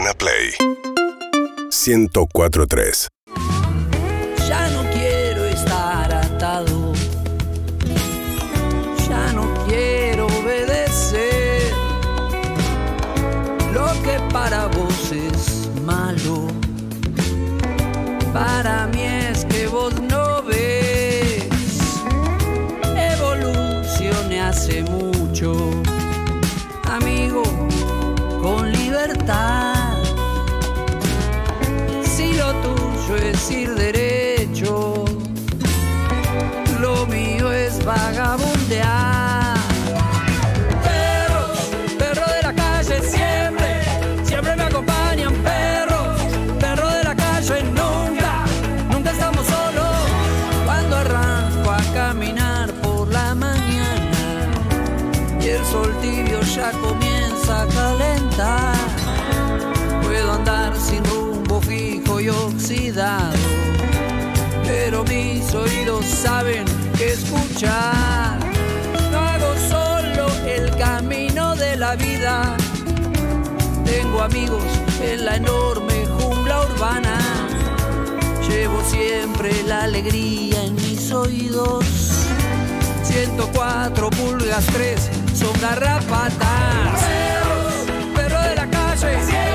Urbana Play 1043 Ya no quiero estar atado. Ya no quiero obedecer. Lo que para vos es malo. Para tuyo es ir derecho, lo mío es vagabundear. Pero mis oídos saben escuchar. No hago solo el camino de la vida, tengo amigos en la enorme jungla urbana. Llevo siempre la alegría en mis oídos. 104 pulgas 3 son garrapatas. Perros de la calle,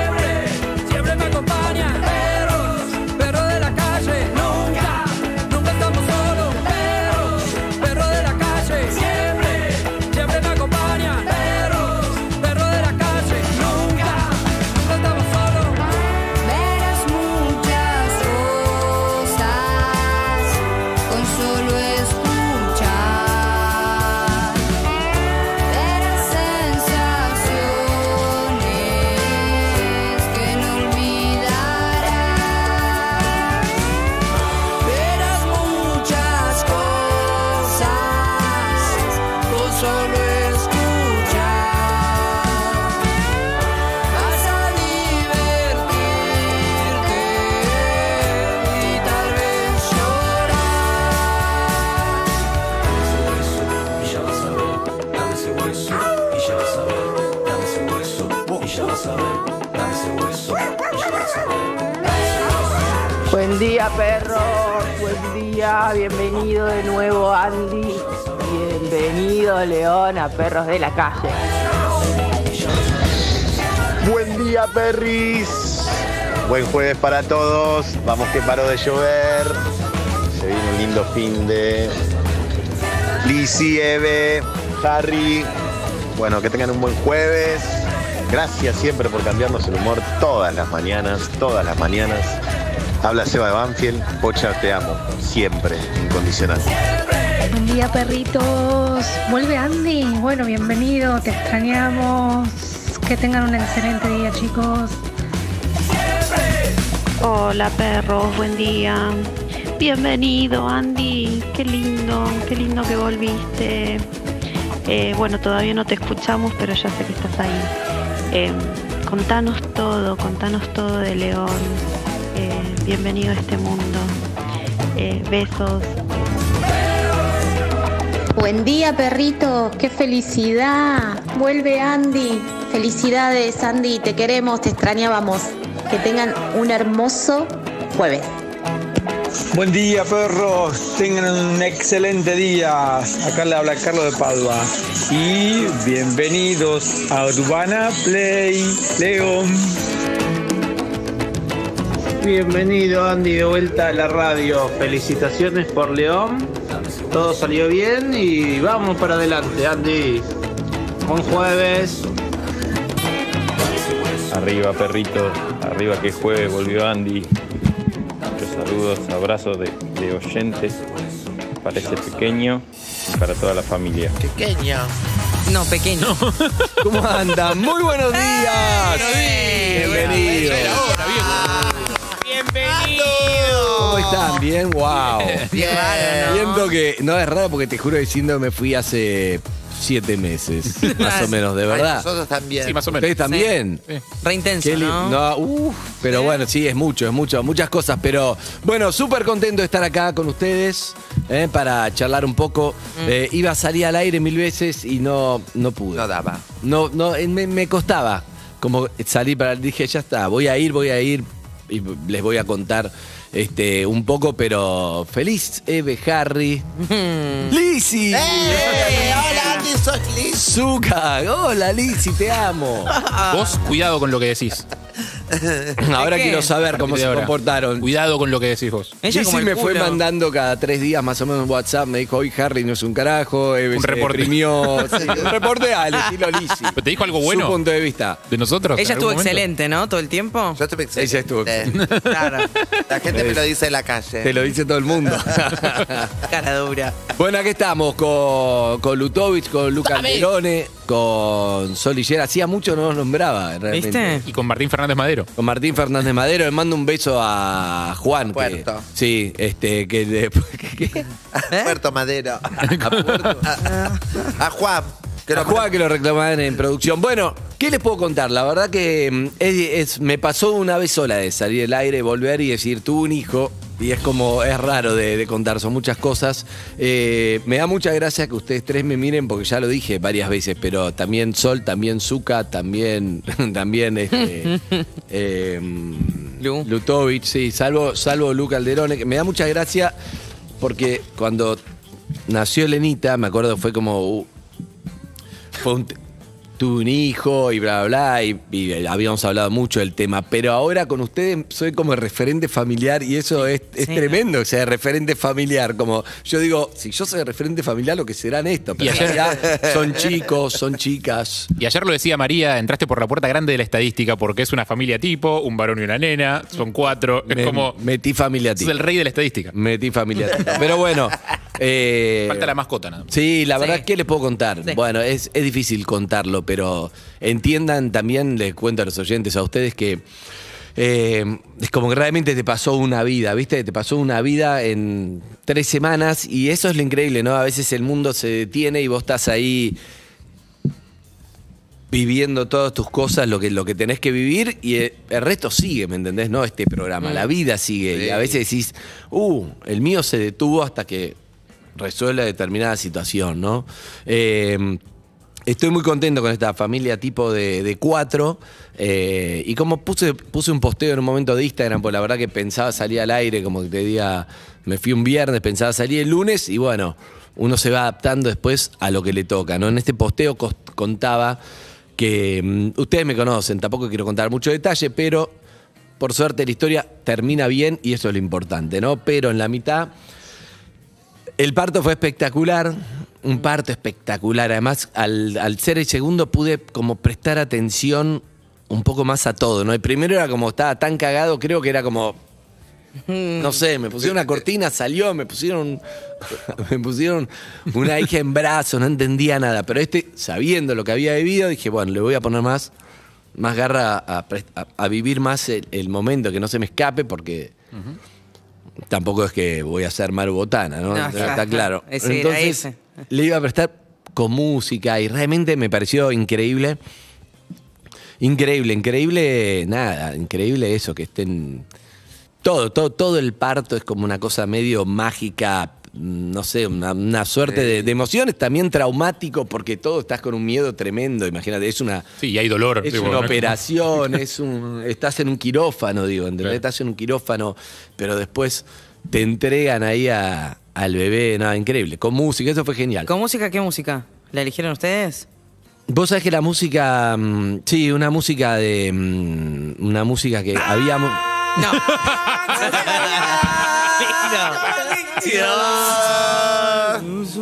Perros de la Calle. Buen día, perris. Buen jueves para todos. Vamos que paró de llover. Se viene un lindo fin de. Lizzy, Eve, Harry. Bueno, que tengan un buen jueves. Gracias siempre por cambiarnos el humor todas las mañanas, todas las mañanas. Habla Seba de Banfield. Pocha, te amo. Siempre, incondicional. Buen día, perritos. Vuelve Andy. Bueno, bienvenido. Te extrañamos. Que tengan un excelente día, chicos. Hola perros, buen día. Bienvenido Andy, qué lindo, qué lindo que volviste. Eh, bueno, todavía no te escuchamos, pero ya sé que estás ahí. Eh, contanos todo, contanos todo de León. Eh, bienvenido a este mundo. Besos. Buen día, perrito. Qué felicidad. Vuelve Andy. Felicidades, Andy. Te queremos, te extrañábamos. Que tengan un hermoso jueves. Buen día, perros. Tengan un excelente día. Acá le habla Carlos de Padua. Y bienvenidos a Urbana Play León. Bienvenido Andy de vuelta a la radio. Felicitaciones por León. Todo salió bien y vamos para adelante, Andy. Buen jueves. Arriba, perrito. Arriba que jueves volvió Andy. Muchos saludos, abrazos de, de oyentes para ese pequeño y para toda la familia. Pequeño. No, pequeño. ¿Cómo andan? Muy buenos días. Bienvenido. Bienvenido. ¿Cómo están? ¿Bien? ¡Wow! Bien. raro, ¿no? Viendo que no es raro porque te juro diciendo me fui hace siete meses, más o menos, de verdad. Nosotros también. Sí, más o menos. ¿Ustedes también? Re intenso, Qué li- ¿no? no, uf, pero bueno, sí, es mucho, es mucho, muchas cosas. Pero bueno, súper contento de estar acá con ustedes eh, para charlar un poco. Mm. Eh, iba a salir al aire mil veces y no, no pude. No daba. No, no, eh, me, me costaba. como salir para. Dije, ya está, voy a ir, voy a ir y les voy a contar este, un poco, pero feliz Eve Harry. ¡Lisi! Hola, Andy, soy Liz. Zuka, hola Lisi, te amo. Vos, cuidado con lo que decís. Ahora qué? quiero saber cómo se ahora. comportaron. Cuidado con lo que decís vos. Ella como Lizzy el me fue culo. mandando cada tres días más o menos en WhatsApp. Me dijo, hoy Harry no es un carajo. Eve Un se reporte. deprimió". Sí, un reporte al estilo Lizzy. ¿Pero ¿Te dijo algo bueno Su punto de vista. de nosotros? en Ella algún estuvo momento? excelente, ¿no? Todo el tiempo. Yo estuve excelente. Ella estuvo Claro. La gente me lo dice en la calle. Te lo dice todo el mundo. Cara dura. bueno, aquí estamos con, con Lutovic, con Lucas Alderone, con Sol. Hacía mucho no nos nombraba, realmente. ¿Viste? Y con Martín Fernández Madero. Con Martín Fernández Madero, le mando un beso a Juan. Que, Puerto. sí, este, que, de- que- Puerto Madero. a Puerto. A Juan. Que A lo Juan que lo reclamaban en producción. Bueno, ¿qué les puedo contar? La verdad que mm, es, es- me pasó una vez sola de salir del aire, volver y decir, tuve un hijo. Y es como, es raro de, de contar, son muchas cosas. Eh, me da mucha gracia que ustedes tres me miren, porque ya lo dije varias veces, pero también Sol, también Zuka, también, también este, eh, Lu. Lutovic, sí, salvo, salvo Luca Alderone, que me da mucha gracia porque cuando nació Lenita, me acuerdo, fue como, uh, fue un, tuve un hijo y bla, bla, bla, y, y habíamos hablado mucho del tema, pero ahora con ustedes soy como referente familiar y eso es, es Sí. tremendo, o sea, referente familiar, como yo digo, si yo soy referente familiar, lo que serán esto, pero Y en ayer- realidad son chicos, son chicas. Y ayer lo decía María, entraste por la puerta grande de la estadística porque es una familia tipo, un varón y una nena, son cuatro. Es Me- como. metí familia Sos el rey de la estadística. Metí familia Pero bueno. Eh, Falta la mascota, nada más. Sí, la Sí. verdad, ¿qué les puedo contar? Sí. Bueno, es, es difícil contarlo, pero entiendan también, les cuento a los oyentes, a ustedes que eh, es como que realmente te pasó una vida, ¿viste? Te pasó una vida en tres semanas y eso es lo increíble, ¿no? A veces el mundo se detiene y vos estás ahí viviendo todas tus cosas, lo que, lo que tenés que vivir, y eh, el resto sigue, ¿me entendés? No este programa, la vida sigue. Y a veces decís, uh, el mío se detuvo hasta que resuelve determinada situación, ¿no? Eh, estoy muy contento con esta familia tipo de, cuatro. eh, y como puse, un posteo en un momento de Instagram, pues la verdad que pensaba salir al aire, como que te diga, me fui un viernes, pensaba salir el lunes, y bueno, uno se va adaptando después a lo que le toca, ¿no? En este posteo contaba que mm, ustedes me conocen, tampoco quiero contar mucho detalle, pero por suerte la historia termina bien y eso es lo importante, ¿no? Pero en la mitad el parto fue espectacular, un parto espectacular. Además, al, al ser el segundo pude como prestar atención un poco más a todo, ¿no? El primero era como estaba tan cagado, creo que era como no sé, me pusieron una cortina, salió, me pusieron me pusieron una hija en brazos, no entendía nada, pero este sabiendo lo que había vivido, dije, bueno, le voy a poner más más garra a, pres- a- a vivir más el, el momento, que no se me escape porque tampoco es que voy a ser Maru Botana, ¿no? No, Está claro. Entonces, le iba a prestar con música y realmente me pareció increíble. Increíble, increíble, nada, increíble eso, que estén... Todo, todo, todo el parto es como una cosa medio mágica, no sé, una, una suerte de, de emociones, también traumático, porque todo estás con un miedo tremendo, imagínate, es una... Sí, y hay dolor. Es digo, una ¿no? operación, es un, estás en un quirófano, digo, ¿entendés? Claro. Estás en un quirófano, pero después te entregan ahí a- al bebé, nada, increíble, con música, eso fue genial. ¿Con música qué música? ¿La eligieron ustedes? Vos sabés que la música, mm, sí, una música de, mm, una música que habíamos... No.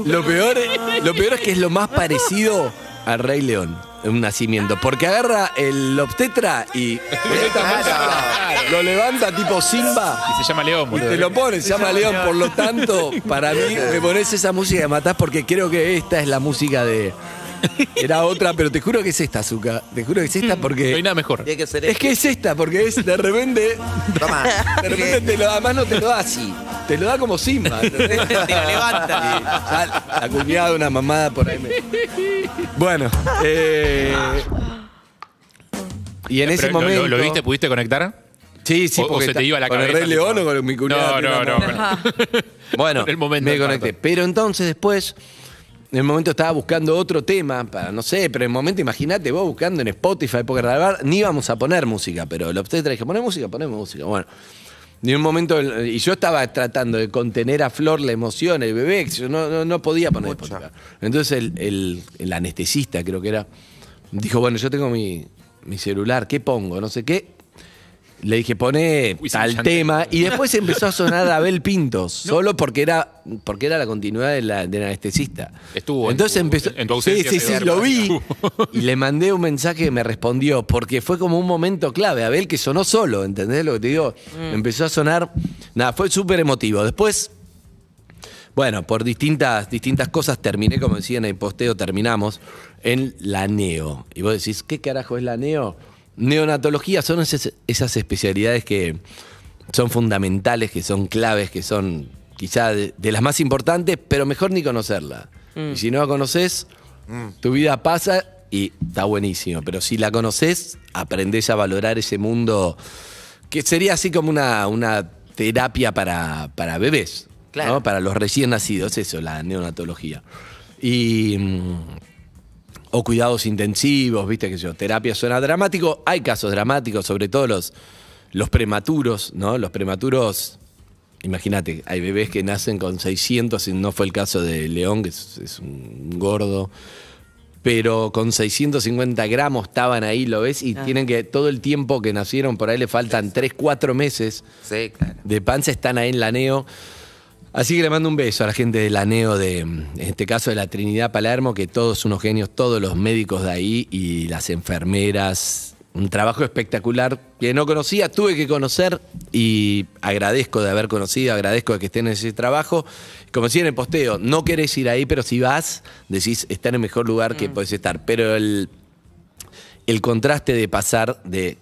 Lo peor, lo peor es que es lo más parecido al Rey León, en un nacimiento, porque agarra el obstetra y lo levanta tipo Simba. Y se llama León, Y boludo. te lo pones, se llama León. Por lo tanto, para mí, me pones esa música y matás porque creo que esta es la música de. Era otra, pero te juro que es esta, Zuka. Te juro que es esta No hay porque. nada mejor. Tiene que ser Es que es esta, porque es de repente. Toma. De repente te lo da, además no te lo da así. Te lo da como Simba. ¿entendés? Te lo levanta. Sí, ya la cuñada, una mamada por ahí. me- Bueno, eh, y en ese Pero, ¿lo- lo- momento. ¿Lo, viste? ¿Pudiste conectar? Sí, sí, O- o porque se te iba la con el Rey León o con mi cuñada. No, tiene no, una no. Bueno, En el momento me del conecté. parto. Pero entonces después en el momento estaba buscando otro tema, para no sé, pero en el momento, imagínate, vos buscando en Spotify, porque grabar, ni íbamos a poner música, pero el obstetra dije, poné música, ponemos música. Bueno, en un momento, y yo estaba tratando de contener a Flor la emoción, el bebé, yo no, no, no podía poner Spotify. Entonces el, el- el anestesista, creo que era, dijo, bueno, yo tengo mi, mi celular, ¿qué pongo? No sé qué. Le dije, pone tal brillante. tema. Y después empezó a sonar Abel Pintos, solo porque era, porque era la continuidad de la- del anestesista. Estuvo en Entonces tu- empezó. en tu ausencia sí, sí, sí, lo vi. Y le mandé un mensaje que me respondió, porque fue como un momento clave. Abel que sonó solo, ¿entendés lo que te digo? Mm. Empezó a sonar. Nada, fue súper emotivo. Después. Bueno, por distintas, distintas cosas terminé, como decía en el posteo, terminamos en la neo. Y vos decís, ¿qué carajo es la neo? Neonatología son esas, esas especialidades que son fundamentales, que son claves, que son quizá de, de las más importantes, pero mejor ni conocerla. Y si no la conoces, tu vida pasa y está buenísimo. Pero si la conoces, aprendés a valorar ese mundo que sería así como una, una terapia para, para bebés, Claro. ¿no? para los recién nacidos, eso, la neonatología. Y. o cuidados intensivos, viste que yo, terapia suena dramático. Hay casos dramáticos, sobre todo los, los prematuros, ¿no? Los prematuros, imagínate, hay bebés que nacen con 600, y no fue el caso de León, que es, es un gordo, pero con 650 gramos estaban ahí, lo ves, y Ah. tienen que, todo el tiempo que nacieron, por ahí le faltan 3, 4 meses Sí, claro. de panza, están ahí en la neo. Así que le mando un beso a la gente de la NEO, de, en este caso de la Trinidad Palermo, que todos unos genios, todos los médicos de ahí y las enfermeras. Un trabajo espectacular que no conocía, tuve que conocer y agradezco de haber conocido, agradezco de que estén en ese trabajo. Como decía en el posteo, no querés ir ahí, pero si vas, decís, está en el mejor lugar que podés estar. Pero el, el contraste de pasar de,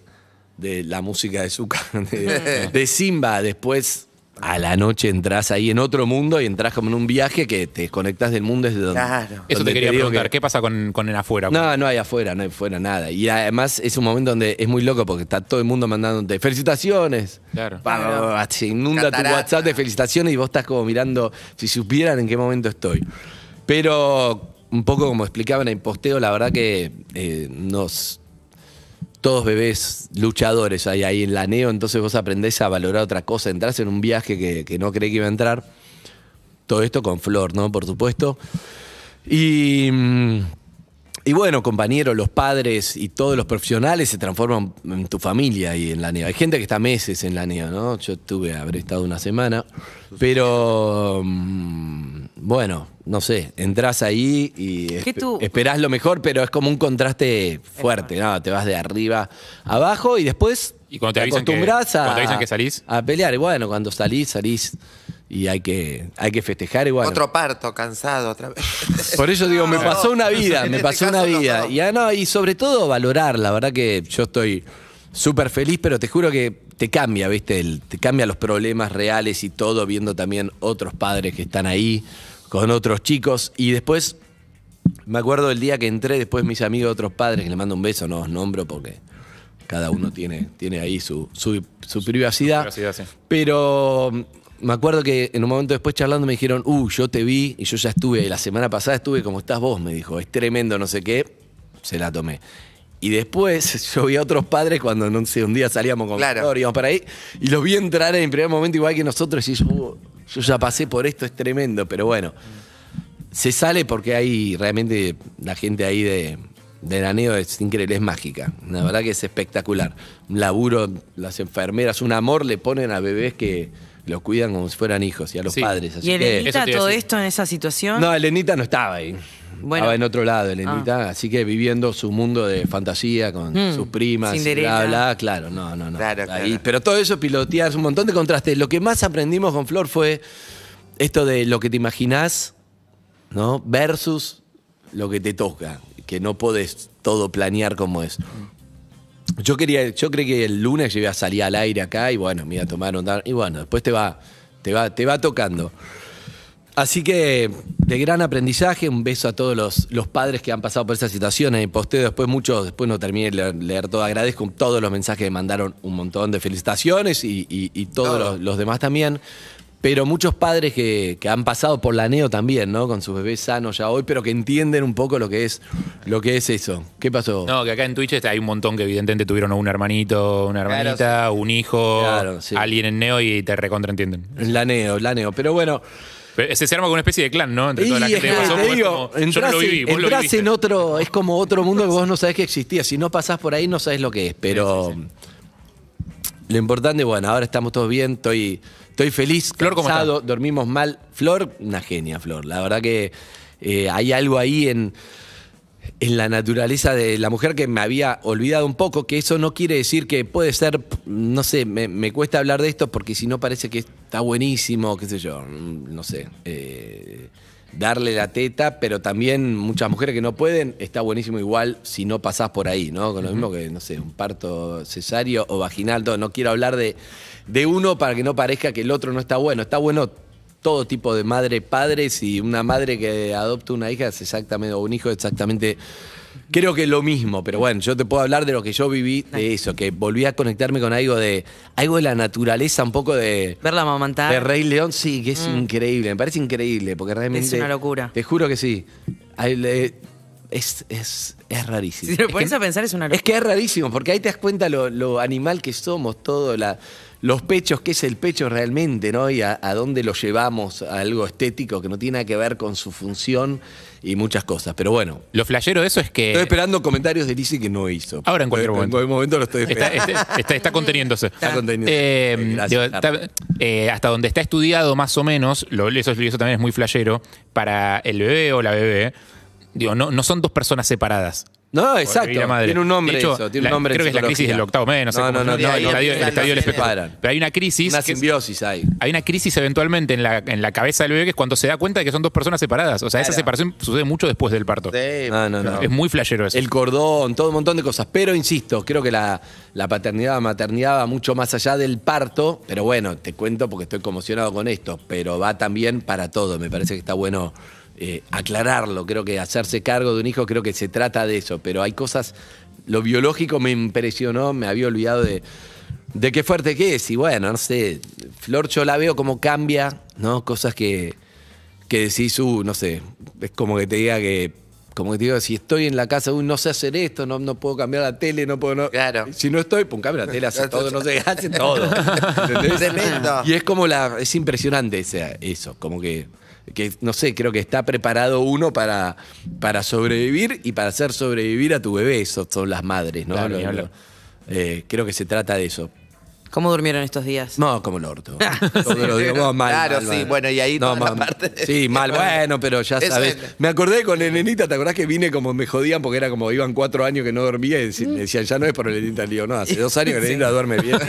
de la música de Zucca, de, de Simba, después a la noche entras ahí en otro mundo y entras como en un viaje que te desconectas del mundo desde donde. Claro. Eso te quería preguntar, que- ¿qué pasa con, con el afuera? no, no hay afuera, no hay afuera nada. Y además es un momento donde es muy loco porque está todo el mundo mandándote felicitaciones. Claro. Se inunda Catarata. tu WhatsApp de felicitaciones y vos estás como mirando si supieran en qué momento estoy. Pero un poco como explicaba en el posteo, la verdad que eh, nos. Todos bebés luchadores hay ahí en la neo, entonces vos aprendés a valorar otra cosa, entrás en un viaje que, que no creí que iba a entrar. Todo esto con Flor, ¿no? Por supuesto. Y. mm, y bueno, compañeros, los padres y todos los profesionales se transforman en tu familia y en la NEO. Hay gente que está meses en la NEO, ¿no? Yo tuve, habré estado una semana, pero mm, bueno, no sé, entras ahí y ¿Qué esp- tú- esperás lo mejor, pero es como un contraste fuerte, ¿no? Te vas de arriba a abajo y después Y cuando te avisan que- acostumbras a, cuando te avisan que salís. a pelear. Y bueno, cuando salís, salís y hay que, hay que festejar bueno. Otro parto, cansado otra vez. Por eso digo, me pasó una vida, me este pasó una vida. no. Y, ah, no, y sobre todo valorar, la verdad que yo estoy súper feliz, pero te juro que te cambia, ¿viste? El- te cambia los problemas reales y todo, viendo también otros padres que están ahí, con otros chicos. Y después, me acuerdo del día que entré, después mis amigos, otros padres, que le mando un beso, no os nombro porque cada uno tiene, tiene ahí su, su, su privacidad. Privacidad, sí. Pero mm, me acuerdo que en un momento después charlando me dijeron, uh, yo te vi y yo ya estuve, la semana pasada estuve como estás vos, me dijo, es tremendo, no sé qué, se la tomé. Y después yo vi a otros padres cuando, no sé, un día salíamos con Claro. Flor, íbamos para ahí, y los vi entrar en el primer momento igual que nosotros y yo, "Uh, yo ya pasé por esto, es tremendo, pero bueno, se sale porque hay realmente la gente ahí de, de la NEO es increíble, es mágica. La verdad que es espectacular. Un laburo, las enfermeras, un amor le ponen a bebés que los cuidan como si fueran hijos y a los Sí. padres. Así ¿Y Elenita todo esto en esa situación? no, Elenita no estaba ahí. Bueno. Estaba en otro lado, Elenita. Así que viviendo su mundo de fantasía con Mm, sus primas, Cinderella. bla, bla. Claro, no, no, no. Claro, Ahí. claro. Pero todo eso piloteas un montón de contrastes. Lo que más aprendimos con Flor fue esto de lo que te imaginás, ¿no? Versus lo que te toca. Que no podés todo planear como es. Yo quería, yo creí que el lunes yo iba a salir al aire acá y bueno, me iba a tomar un y bueno, después te va, te va, te va tocando. Así que de gran aprendizaje, un beso a todos los, los padres que han pasado por esa situación. En el posteo después muchos, después no terminé de leer, leer todo. Agradezco todos los mensajes que mandaron, un montón de felicitaciones y, y- y todos Todo. los, los demás también. Pero muchos padres que, que han pasado por la neo también, ¿no? Con sus bebés sanos ya hoy, pero que entienden un poco lo que es, lo que es eso. ¿Qué pasó? No, que acá en Twitch hay un montón que evidentemente tuvieron un hermanito, una hermanita, un hijo, Claro, sí. alguien en Neo y te recontraentienden. La neo, la neo. Pero bueno. Pero Se, se arma con una especie de clan, ¿no? Entre toda la gente que pasó, te digo, como, yo no lo viví, en- vos lo entrás viviste. en otro, es como otro mundo que vos no sabés que existía. Si no pasás por ahí, no sabés lo que es. Pero lo importante, bueno, ahora estamos todos bien, estoy, estoy feliz, Flor, ¿cómo cansado, dormimos mal. Flor, una genia, Flor. La verdad que eh, hay algo ahí en, en la naturaleza de la mujer que me había olvidado un poco, que eso no quiere decir que puede ser, no sé, me, me cuesta hablar de esto porque si no parece que está buenísimo, qué sé yo, mm, no sé, eh, darle la teta, pero también muchas mujeres que no pueden, está buenísimo igual si no pasás por ahí, ¿no? Con lo mismo que, no sé, un parto cesárea o vaginal, todo. No quiero hablar de, de uno para que no parezca que el otro no está bueno, está bueno todo tipo de madre, padres y una madre que adopta una hija es exactamente, o un hijo es exactamente, creo que lo mismo, pero bueno, yo te puedo hablar de lo que yo viví, de eso, que volví a conectarme con algo de, algo de la naturaleza, un poco de... Verla amamantar. De Rey León, sí, que es Mm. increíble, me parece increíble, porque realmente... Es una locura. Te juro que sí. Le- Es, es, es rarísimo. Si lo Es pones que- a pensar es una locura. es que es rarísimo, porque ahí te das cuenta lo, lo animal que somos, todo, la, los pechos, qué es el pecho realmente, ¿no? Y a, a dónde lo llevamos a algo estético que no tiene nada que ver con su función y muchas cosas. Pero bueno. Lo flashero de eso es que. Estoy esperando comentarios de Lizzie que no hizo. Ahora en cualquier momento. En cualquier momento lo estoy Está, esperando. está- está- está conteniéndose. Está conteniéndose. Eh, Gracias, digo, Carlos. está- eh, hasta donde está estudiado más o menos, lo, eso, eso también es muy flashero, para el bebé o la bebé, digo, no, no son dos personas separadas. No, exacto. madre. Tiene un nombre De hecho, eso, tiene la- un nombre en Creo que es la crisis del octavo mes, no sé No, cómo no, no, llama, no, el no, estadio, no, el estadio separan. Pero hay una crisis. Una es- simbiosis ahí. hay una crisis eventualmente en la, en la cabeza del bebé que es cuando se da cuenta de que son dos personas separadas. O sea, esa separación sucede mucho después del parto. No, no, no. Es muy flashero eso. El cordón, todo un montón de cosas. Pero insisto, creo que la, la paternidad, maternidad va mucho más allá del parto. Pero bueno, te cuento porque estoy conmocionado con esto. Pero va también para todo. Me parece que está bueno eh, aclararlo. Creo que hacerse cargo de un hijo, creo que se trata de eso. Pero hay cosas. Lo biológico me impresionó, me había olvidado de. De qué fuerte que es, y bueno, no sé, Flor yo la veo como cambia, ¿no? Cosas que, que decís, uh, no sé, es como que te diga que, como que te digo, si estoy en la casa, uy, no sé hacer esto, no, no puedo cambiar la tele, no puedo, no. Claro. Si no estoy, pum, cambia la tele, hace todo, no sé, hace todo. ¿entendés? Y es como la, es impresionante ese- eso, como que, que, no sé, creo que está preparado uno para, para sobrevivir y para hacer sobrevivir a tu bebé, eso son las madres, ¿no? Claro, Lo- ni lo- hablar. eh, creo que se trata de eso. ¿Cómo durmieron estos días? No, como el orto. Todo lo digo, no, mal, Claro, mal, sí, mal. bueno, y ahí No, toda la parte de- Sí, mal, bueno, pero ya sabes. es- Me acordé con el nenita, ¿te acordás que vine como me jodían porque era como iban cuatro años que no dormía y me decían, ya no es por el nenita, le digo, no, hace dos años que el nenita duerme bien.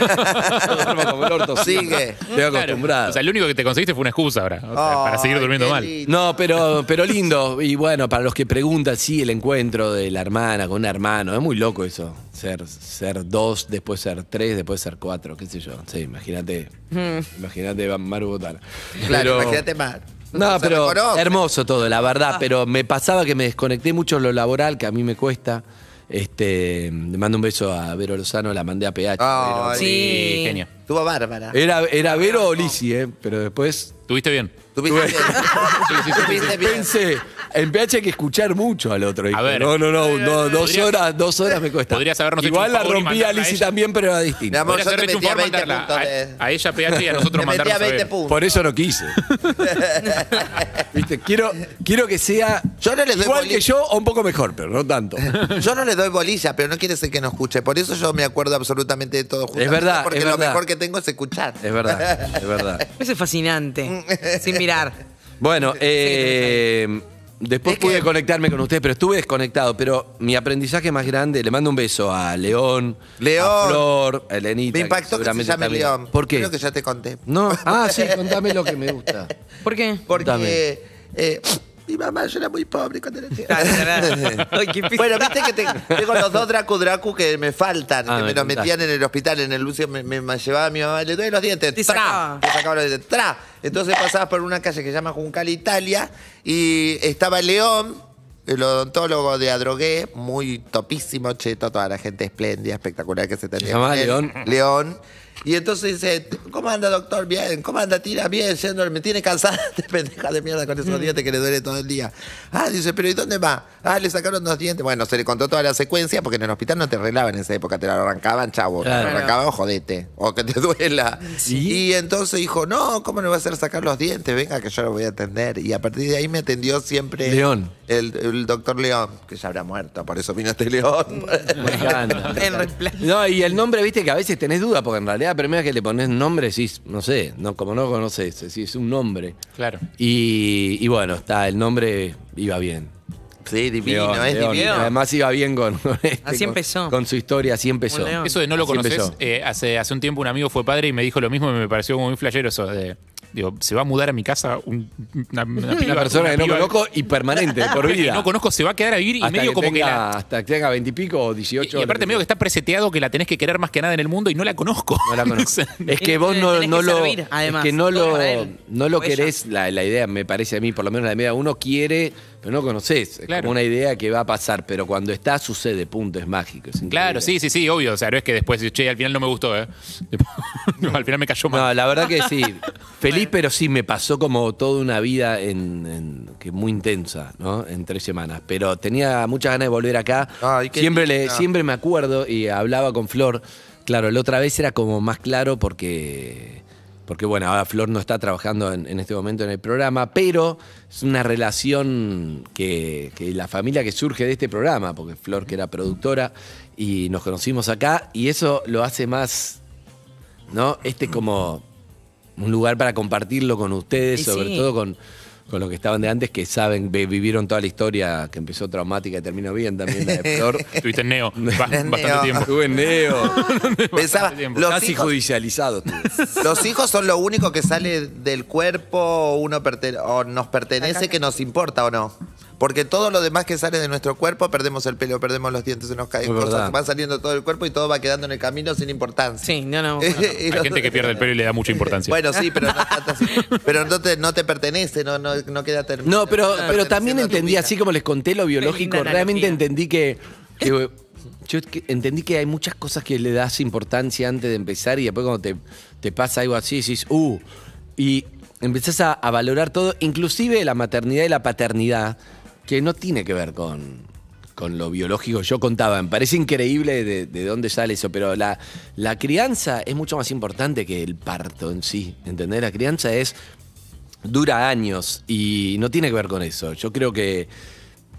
No duermo como el orto. Sigue. Estoy Claro. acostumbrado. O sea, lo único que te conseguiste fue una excusa ahora. o sea, para seguir durmiendo mal. lindo. No, pero, pero lindo. Y bueno, para los que preguntan, sí, el encuentro de la hermana con un hermano. Es muy loco eso. Ser, ser dos, después ser tres, después ser cuatro, qué sé yo. Sí, imagínate. Imagínate Maru Botana. Claro, imagínate más. No, pero reconoce. hermoso todo, la Ah. verdad. Pero me pasaba que me desconecté mucho en lo laboral, que a mí me cuesta. Este, le mando un beso a Vero Lozano, la mandé a PH. Vero. Sí. Genio. Estuvo bárbara. Era, era Vero o Lisi, ¿eh? Pero después ¿Tuviste bien? Tuviste bien. Tuviste bien. pensé, en PH hay que escuchar mucho al otro. Dije, ver. no, no, no, no, dos Podrías- horas, dos horas me cuesta. podrías habernos hecho Igual un la y rompí a mandarla a ella. también, pero era amor, Podrías yo te haber hecho un metí a favor 20 mandarla puntos a, de... a ella, PH, y a nosotros Te mandarnos a a 20 ver. puntos. Por eso no quise. ¿Viste? Quiero, quiero que sea Yo no le doy igual que yo o un poco mejor, pero no tanto. Yo no le doy bolilla, pero no quiere decir que no escuche. Por eso yo me acuerdo absolutamente de todo justamente verdad, Porque es lo verdad. mejor que tengo es escuchar. Es verdad, es verdad. Eso es fascinante. Sin mirar. Bueno, eh, después Es que- pude conectarme con ustedes, pero estuve desconectado. Pero mi aprendizaje más grande, le mando un beso a León, León. a Flor, a Elenita. Me impactó que se llame. León. ¿Por qué? Creo que ya te conté. No, ah, sí, contame lo que me gusta. ¿Por qué? Porque eh, mi mamá yo era muy pobre cuando era chica. Ay, qué pista. Bueno, viste que te- tengo los dos Dracu Dracu que me faltan, Ah, que me me los contaste. metían en el hospital, en el Lucio, me, me- me llevaba a mi mamá, le doy los dientes, Te ¡tra! Me sacaba los dientes, ¡tra! Entonces pasabas por una calle que se llama Juncal Italia y estaba León, el odontólogo de Adrogué, muy topísimo, cheto, toda la gente espléndida, espectacular que se tenía. llamaba con él. León? León. Y entonces dice, ¿cómo anda, doctor? Bien. ¿Cómo anda, tira? Bien, yendo, me tiene cansada de pendeja de mierda con Mm. esos dientes que le duele todo el día. Ah, dice, pero ¿y dónde va? Ah, le sacaron dos dientes. Bueno, se le contó toda la secuencia porque en el hospital no te arreglaban en esa época, te la arrancaban, chavo. Te la arrancaban, jodete. O que te duela. Y entonces dijo, no, ¿cómo no va a hacer sacar los dientes? Venga, que yo lo voy a atender. Y a partir de ahí me atendió siempre León. El, el doctor León, que ya habrá muerto, por eso vino este León. Me encanta. No, y el nombre, viste que a veces tenés duda, porque en realidad la primera vez que le pones nombre, decís, no sé, no, como no conoces, decís, es un nombre. Claro. Y, y bueno, está, el nombre iba bien. Sí, divino, León, es León. divino. Además iba bien con, con este, Así empezó. Con su historia, así empezó. Eso de no lo Así conoces, eh, hace, hace un tiempo un amigo fue padre y me dijo lo mismo y me pareció como muy flashero eso de, digo, se va a mudar a mi casa un- una, una Una piba- persona una que no piba conozco y permanente, por que vida. no conozco, se va a quedar a vivir y hasta medio que como tenga, que la, Hasta que tenga veintipico o dieciocho. y, y aparte medio que está preseteado que la tenés que querer más que nada en el mundo y no la conozco. No la conozco. es que vos Tenés no, que no lo, servir, además, es que no todo lo, para él. no lo O ella. querés, la, la idea me parece a mí, por lo menos la media, uno quiere, pero no conoces. Es Claro. como una idea que va a pasar, pero cuando está sucede, punto, es mágico. es increíble. Claro, sí, sí, sí, obvio. O sea, no es que después, che, al final no me gustó, ¿eh? No, al final me cayó mal. No, la verdad que sí. Feliz, pero sí, me pasó como toda una vida en, en- que muy intensa, ¿no? En tres semanas. Pero tenía muchas ganas de volver acá. Ay, qué siempre, le, linda. siempre me acuerdo y hablaba con Flor. Claro, la otra vez era como más claro porque. Porque bueno, ahora Flor no está trabajando en, en este momento en el programa, pero es una relación que, que la familia que surge de este programa, porque Flor que era productora y nos conocimos acá, y eso lo hace más, ¿no? Este como un lugar para compartirlo con ustedes, Y sobre sí. todo con, con los que estaban de antes, que saben, vivieron toda la historia que empezó traumática y terminó bien también, la de Flor. Estuviste en Neo bastante Neo. tiempo. Estuve en Neo. Pensaba, los Casi hijos, judicializado. los hijos son lo único que sale del cuerpo uno perte- o nos pertenece que nos importa o no. Porque todo lo demás que sale de nuestro cuerpo, perdemos el pelo, perdemos los dientes, se nos caen Es cosas, verdad. va saliendo todo el cuerpo y todo va quedando en el camino sin importancia. Sí, no, no. Y Hay los- gente que pierde el pelo y le da mucha importancia. Bueno, sí, pero no, pero no te, no te pertenece, no, no, no queda terminado. No, pero, pero también entendí, así como les conté lo biológico, realmente entendí que, que- yo que- entendí que hay muchas cosas que le das importancia antes de empezar y después cuando te, te pasa algo así, decís, uh, y empezás a, a valorar todo, inclusive la maternidad y la paternidad, que no tiene que ver con, con lo biológico. Yo contaba, me parece increíble de, de dónde sale eso, pero la, la crianza es mucho más importante que el parto en sí, ¿entendés? La crianza es dura años y no tiene que ver con eso. Yo creo que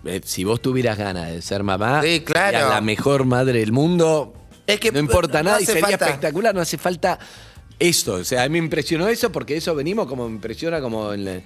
eh, si vos tuvieras ganas de ser mamá, Sí, claro. serías la mejor madre del mundo. Es que no importa no nada y sería falta. espectacular, no hace falta eso. O sea, a mí me impresionó eso porque eso venimos como me impresiona como en la-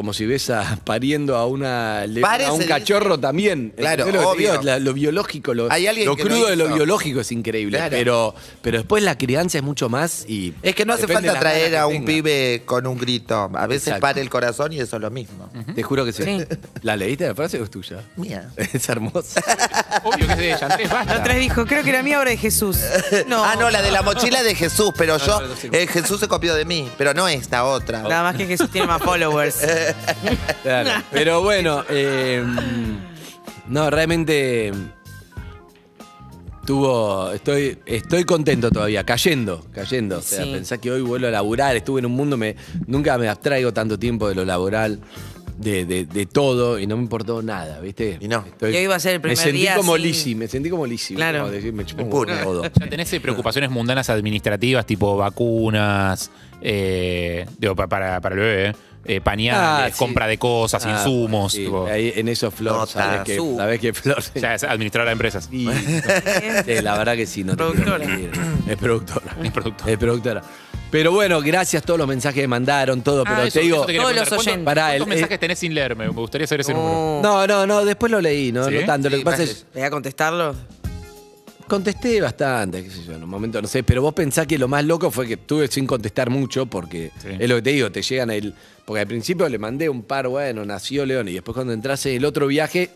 como si ves a, pariendo a una a un cachorro también. Claro, ¿Entendés lo que te obvio. digo? La- lo biológico, lo, Hay alguien lo que lo crudo de lo biológico es increíble. Claro. Pero, pero después la crianza es mucho más y. Es que no hace falta traer a un tenga. pibe con un grito. A veces Exacto. para el corazón y eso es lo mismo. Te juro que sí. Sí. ¿La leíste la frase o es tuya? Mía. Es hermosa. Obvio que es de ella, Andrés, basta. La otra vez dijo, creo que era mía obra de Jesús. No. Ah, no, la de la mochila de Jesús, pero No, yo, no, no, sí. eh, Jesús se copió de mí, pero no esta otra. Nada más que Jesús tiene más followers. Claro. Pero bueno, eh, no, realmente tuvo, estoy, estoy contento todavía, cayendo, cayendo. O sea, Sí. pensá que hoy vuelvo a laburar, estuve en un mundo, me, nunca me abstraigo tanto tiempo de lo laboral. De, de- de todo y no me importó nada, ¿viste? Y no. Estoy- va a ser el primer Me sentí día como sin- Lizzy, me sentí como Lizzy. Claro. como decir, me chupó todo. Ya tenés eh, preocupaciones mundanas administrativas, tipo vacunas, eh, digo, pa- para, para el bebé, eh, pañales, Ah, sí. compra de cosas, Ah, insumos. sí, tipo, ahí en eso Flor, Notas. sabés que, Su. sabés que Flor... ya es administradora de empresas. Sí, sí, la verdad que sí, no te quiero Productora. mentir. Es productora. Es productora. Es productora. Pero bueno, gracias a todos los mensajes que mandaron, todo. Ah, Pero eso- te digo. eso te quería todos preguntar. los ¿Cuántos- oyentes. Pará, ¿Cuántos el- mensajes tenés sin leerme? Me gustaría saber ese número. No. No, no, no, después lo leí, ¿no? ¿Sí? No tanto. Lo que pasa más es. ¿Voy a contestarlo? Contesté bastante, qué sé yo, en un momento no sé, pero vos pensás que lo más loco fue que estuve sin contestar mucho porque Sí. es lo que te digo, te llegan el. Porque al principio le mandé un par, bueno, nació León, y después cuando entras en el otro viaje,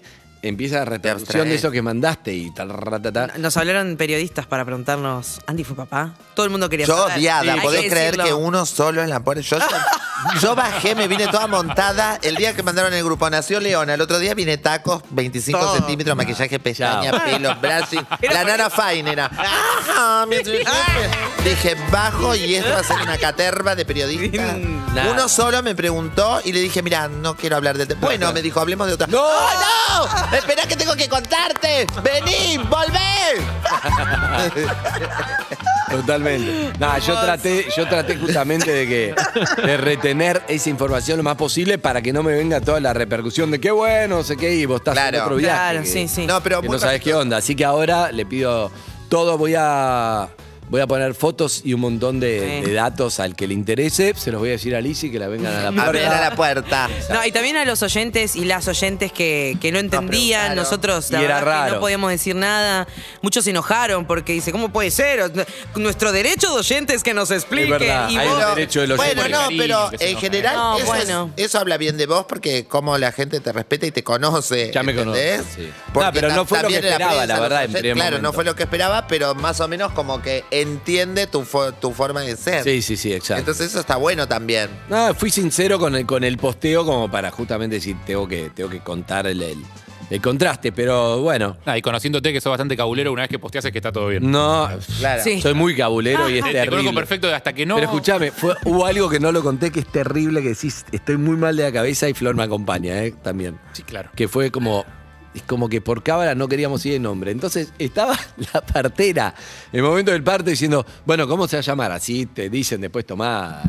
empieza la repercusión de eso que mandaste y tal, ratata. Nos hablaron periodistas para preguntarnos, ¿Andy fue papá? Todo el mundo quería Yo saber. odiada, ¿podés que creer decirlo. que uno solo en la pobre? Yo bajé, me vine toda montada. El día que mandaron el grupo Nació Leona, el otro día vine tacos, 25 Todo. centímetros, maquillaje, pestaña, Chao. pelo, brushing. La nana fine era. Mi- Dije, bajo y esto va a ser una caterva de periodistas. Uno solo me preguntó y le dije, mira, no quiero hablar de... Bueno, me dijo, hablemos de otra. ¡No! ¡Oh, no! Espera que tengo que contarte. Vení, volvé. Totalmente. Nada, yo traté, yo traté justamente de que de retener esa información lo más posible para que no me venga toda la repercusión de qué bueno, no sé qué, y vos estás en Claro. otro viaje. Claro, que- sí, sí. No, pero que muy no sabes qué onda. Así que ahora le pido todo, voy a voy a poner fotos y un montón de, Sí. de datos al que le interese. Se los voy a decir a Lizzy que la vengan a la A ver a puerta. la puerta. No, y también a los oyentes y las oyentes que, que no entendían, preguntaron. nosotros la Y era verdad que raro. no podíamos decir nada. Muchos se enojaron porque dice, ¿cómo puede ser? Nuestro derecho de oyentes que nos explique. Es verdad, y hay vos- un derecho de los Bueno, oyentes. no, cariño, pero que se en enoja. general No, eso, bueno. es- eso habla bien de vos porque como la gente te respeta y te conoce. Ya me ¿entendés? conoce, sí. No, pero no fue lo también que en esperaba, prensa, la verdad, en primer Claro, no momento. fue lo que esperaba, pero más o menos como que entiende tu, fo- tu forma de ser. Sí, sí, sí, exacto. Entonces eso está bueno también. No, fui sincero con el, con el posteo como para justamente decir, tengo que, tengo que contar el, el- el contraste, pero bueno. Ah, y conociéndote que sos bastante cabulero, una vez que posteas es que está todo bien. No, Claro. Sí. soy muy cabulero y es Te- Te conozco terrible. perfecto hasta que no. Pero escúchame, fue- hubo algo que no lo conté que es terrible, que decís, estoy muy mal de la cabeza y Flor me acompaña, ¿eh? También. Sí, claro. Que fue como, es como que por cámara no queríamos ir el nombre. Entonces estaba la partera, en el momento del parto, diciendo, bueno, ¿cómo se va a llamar? Así te dicen después, tomá.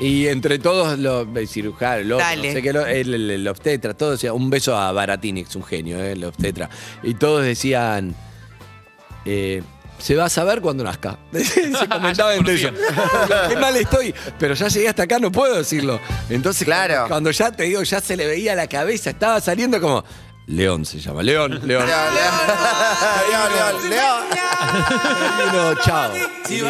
Y entre todos los el cirujano, el otro, Dale. no sé qué, el, el- el obstetra, todos decían, un beso a Baratini, que es un genio, ¿eh? el obstetra. Y todos decían, eh, se va a saber cuando nazca. Se comentaba entre ellos. Qué mal estoy, pero ya llegué hasta acá, no puedo decirlo. Entonces, Claro. cuando, cuando ya te digo, ya se le veía la cabeza, estaba saliendo como, León se llama, León, León. León, León, León, León. Chao. Listo,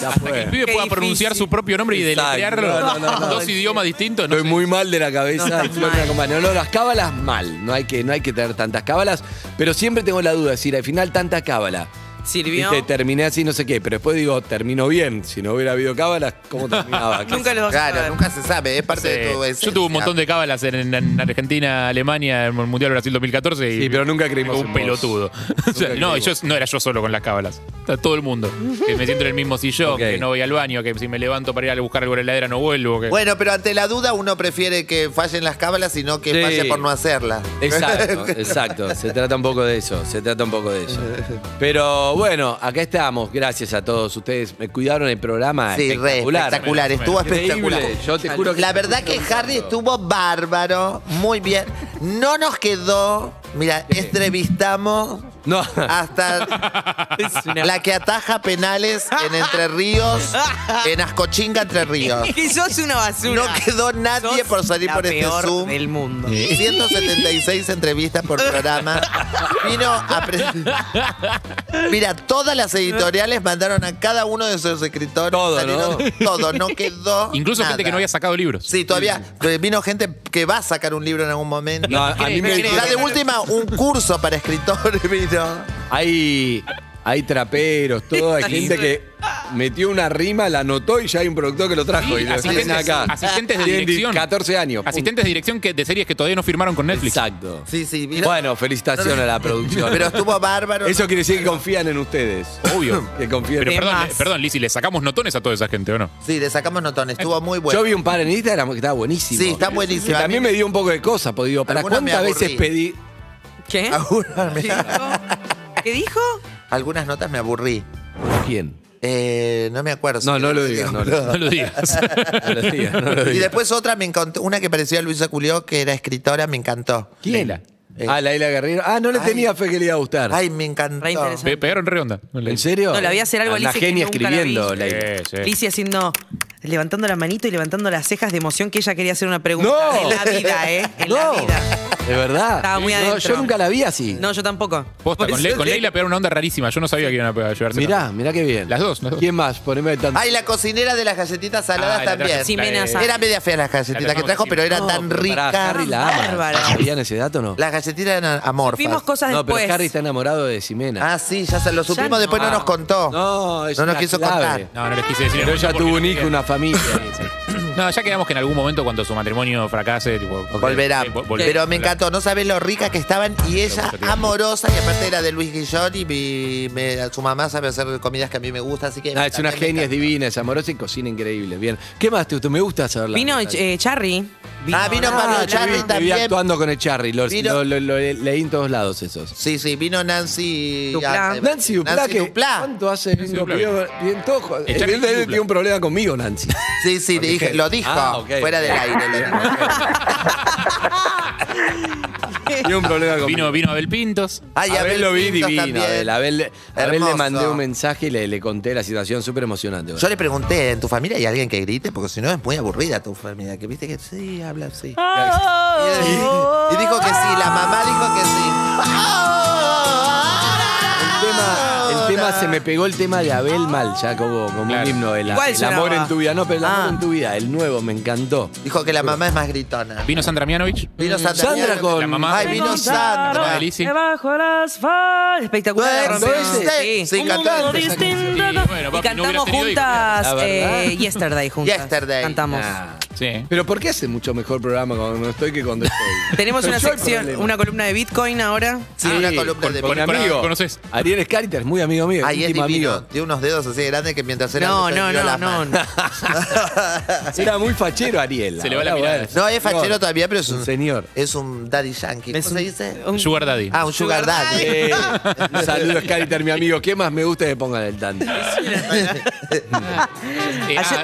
ya Hasta que fue. el pibe pueda pronunciar su propio nombre y deletrearlo. No, no, no, no. Dos idiomas distintos. No Estoy sé. muy mal de la No cabeza acompaña. No, las cábalas mal. No hay, que, no hay que tener tantas cábalas. Pero siempre tengo la duda, es decir, al final tanta cábala. Sirvió. Viste, terminé así, no sé qué. Pero después digo, terminó bien. Si no hubiera habido cábalas, ¿cómo terminaba? Nunca lo vas a Claro, saber. nunca se sabe, es parte de tu esencia. Yo tuve un montón de cábalas en, en Argentina, Alemania, en el Mundial Brasil 2014 y Sí, pero nunca creímos un en vos. pelotudo. O sea, no, yo, no era yo solo con las cábalas. Está todo el mundo. Que me siento en el mismo sillón, Ok. que no voy al baño, que si me levanto para ir a buscar algo en la heladera no vuelvo. Que... Bueno, pero ante la duda uno prefiere que fallen las cábalas y no que Sí. falle por no hacerlas. Exacto, exacto. Se trata un poco de eso, se trata un poco de eso. Pero bueno, acá estamos. Gracias a todos ustedes. Me cuidaron el programa. Sí, re espectacular. espectacular, estuvo espectacular. Yo te juro que La verdad que Harry estuvo bárbaro, muy bien. No nos quedó, mira, entrevistamos No. hasta la que ataja penales en Entre Ríos, en Ascochinga, Entre Ríos. Que sos una basura. No quedó nadie Sos por salir la por este peor Zoom. del mundo. 176 entrevistas por programa. Vino a pre- Mira, todas las editoriales mandaron a cada uno de sus escritores. Todo, salieron ¿no? Todo, no quedó. Incluso gente que no había sacado libros. Sí, todavía vino gente que va a sacar un libro en algún momento. No, a mí me Ya de última, un curso para escritores vino. Hay, hay traperos, todo. Hay gente que metió una rima, la anotó y ya hay un productor que lo trajo. Sí, y lo asistentes- acá. asistentes de Tienen dirección. 14 años. Asistentes de dirección que, de series que todavía no firmaron con Netflix. Exacto. Sí, sí, vino. Bueno, felicitaciones a la producción. Pero estuvo bárbaro. Eso quiere decir que confían en ustedes. Obvio. Que confían Pero en perdón, más. le- perdón, Lizzy, ¿le sacamos notones a toda esa gente o no? Sí, le sacamos notones, estuvo muy bueno. Yo vi un par en Instagram que estaba buenísimo. Sí, está buenísimo. Que A también mí- me dio un poco de cosa, porque digo, ¿para me cuántas veces aburrí. pedí? ¿Qué? ¿Qué dijo? algunas notas me aburrí. ¿Quién? Eh, no me acuerdo. No, no lo digas, no, lo- No lo digas. no lo digas, no lo Y después otra me encantó, una que parecía a Luisa Culió, que era escritora, me encantó. ¿Quién? Leila. Eh. Ah, Laila Guerrero. Ah, no le Ay. tenía fe que le iba a gustar. Ay, me encantó. Re interesante. Pe- Pegaron re onda. ¿En serio? No, le voy a hacer algo a que genia la escribiendo, vi. Laila. Sí, sí. Lizzy haciendo, levantando la manito y levantando las cejas de emoción que ella quería hacer una pregunta. ¡No! En la vida, ¿eh? En no, la vida. de verdad. Estaba muy No, adentro. yo nunca la vi así. No, yo tampoco. Posta, con, Le- con Leila pegaron una onda rarísima. Yo no sabía que iban a pegar- llevarse. Mirá, mirá qué bien. Las dos, las dos. ¿Quién más? Poneme tanto. Ay, la cocinera de las galletitas saladas Ah, la también. la- Sáenz. Era media fea las galletitas La que trajo, pero era No, tan pero rica. Harry la ama. Bárbara. ¿Sabían ese dato o no? Las galletitas eran amorfas. Vimos cosas No, pero después. Harry está enamorado de Ximena. Ah, sí, ya se lo supimos, después no nos contó. No, es No nos una quiso clave. contar. No, no les quise decir. Pero ella porque tuvo un hijo, una familia. No, ya quedamos que en algún momento cuando su matrimonio fracase, tipo, Volverá. eh, vol- volverá. Pero me encantó, no sabes lo rica que estaban y ella amorosa y aparte era de Luis Guillón y mi- me- su mamá sabe hacer comidas que a mí me gustan, así que... Ah, es una también me genia, es divina, es amorosa y cocina increíble. Bien. ¿Qué más te gustó? Me gusta saberla. Vino eh, Charry. Ah, vino Pablo Ah, Charri vi- también. actuando con el Charry. Lo, Vino- lo- lo- lo leí en todos lados esos. Sí, sí, vino Nancy... Duplá. Nancy Duplá, Nancy que Duplá. ¿cuánto hace? Vengo, Duplá. bien, todo. El Él Duplá. tiene un problema conmigo, Nancy. Sí, sí, dije- lo dijo, Ah, ok. fuera del aire. lo dijo. Tiene un problema conmigo. Vino, vino Abel Pintos. Ay, Abel, Abel lo vi Pintos divino. también. Abel, Abel, Abel le mandé un mensaje y le, le conté la situación súper emocionante. Yo le pregunté, ¿en tu familia hay alguien que grite? Porque si no es muy aburrida tu familia, que viste que sí, habla así. Y, y dijo que sí, la mamá dijo que El tema, el tema se me pegó el tema de Abel mal, ya como, como Claro. un himno. El, ¿Cuál el amor sonaba? en tu vida. No, pero el amor Ah. en tu vida, el nuevo, me encantó. sí. Dijo que la mamá es más gritona. Vino Sandra Mianovich. Vino Sandra, Sandra con- La mamá. Ay, vino Sandra. de Lizzy. Debajo las. Espectacular. Bueno, Romeo. ese- sí, Un cantando mundo esa distinto. canción. Sí, bueno, y papi, no cantamos hubieras tenido hijos. juntas La verdad. eh, Yesterday juntas. Yesterday. Cantamos. Ah. Sí. Pero ¿por qué hace mucho mejor programa cuando no estoy que cuando estoy? Tenemos una Soy yo el sección, problema. una columna de Bitcoin ahora. Sí, una columna con, de con Con- amigo. ¿conoces? Ariel Escarita es muy amigo mío, Ay, es íntimo divino. amigo. Tiene unos dedos así grandes que mientras era No, no, no, no. no. Era muy fachero Ariel. Se le va la Ahora, mirada. bueno. No, es fachero todavía, pero es un, Un señor. es un daddy yankee. Es ¿Cómo se dice? un- Sugar Daddy. Ah, un sugar daddy. Eh, un saludo Escarita, mi amigo. ¿Qué más me gusta que pongan el tanto? Eh, ah,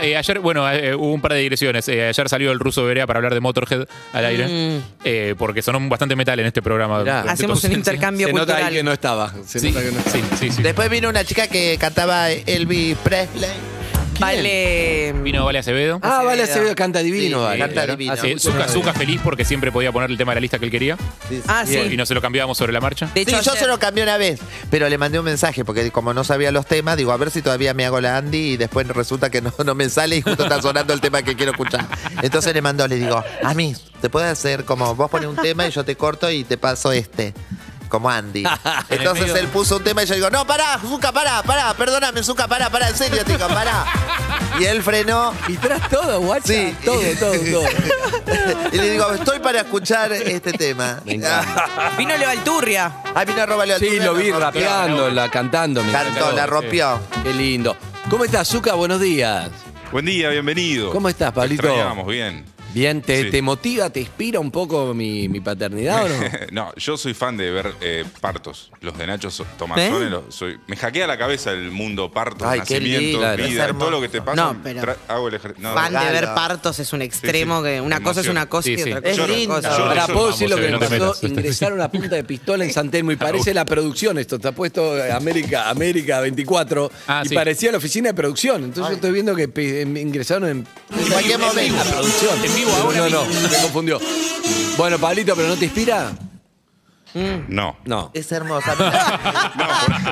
eh, ayer, bueno, eh, hubo un par de digresiones. Eh, ayer salió el ruso Berea para hablar de Motorhead al aire. Mm. eh, porque sonó bastante metal en este programa. Mirá. Hacemos un intercambio Se nota cultural. ahí que no estaba. Se Sí, nota que no estaba. sí, sí, sí. Después vino una chica que cantaba Elvis Presley. Vale. Vino Vale Acevedo. Ah, vale, Acevedo. Canta divino. Sí, vale. canta Claro. divino. Hace mucho Zuka, más Zuka feliz porque siempre podía poner el tema de la lista que él quería. Sí, sí. Ah, sí. Y no se lo cambiábamos sobre la marcha. De Sí, hecho, yo ayer- se lo cambié una vez, pero le mandé un mensaje porque como no sabía los temas, digo, a ver si todavía me hago la Andy y después resulta que no, no me sale y justo está sonando el tema que quiero escuchar. Entonces le mandó, le digo, a mí, te puede hacer como vos pones un tema y yo te corto y te paso este. Como Andy. Entonces él puso un tema y yo digo, no, pará, Zuka, pará, pará, perdóname, Zuka, pará, pará, en serio, digo, pará. Y él frenó. Y tras todo, guacha. Sí. Todo, todo, todo. y le digo, estoy para escuchar este tema. Vino Leo Alturria. Ah, vino a robarle al Sí, lo vi la rompió. rapeando, la, cantando. me Cantó, encantó. la rompió. Qué lindo. ¿Cómo estás, Zuka? Buenos días. Buen día, bienvenido. ¿Cómo estás, Pablito? Te extrañamos, bien. Bien, ¿te, Sí. te motiva, te inspira un poco mi, mi paternidad o no? no, yo soy fan de ver eh, partos. Los de Nacho So-. ¿Eh? soy, me hackea la cabeza el mundo partos, Ay, qué es vida, hermoso. todo lo que te pasa. No, pero- tra- hago el. Fan de ver partos es un extremo Sí, sí. que una cosa es una cosa Sí, y sí. otra cosa Es es otra lindo. cosa. Yo- Ahora, yo- ¿puedo decir lo que vamos, me no te pasó? metas. Ingresar una punta de pistola en San Telmo y parece la producción esto. Está puesto eh, América, América 24 Ah, y sí. parecía la oficina de producción. Entonces yo estoy viendo que pe- em- ingresaron en, En cualquier momento. la producción. En vivo ahora No, no, mismo. me confundió. Bueno, Pablito, ¿pero no te inspira? No. No. Es hermosa. No,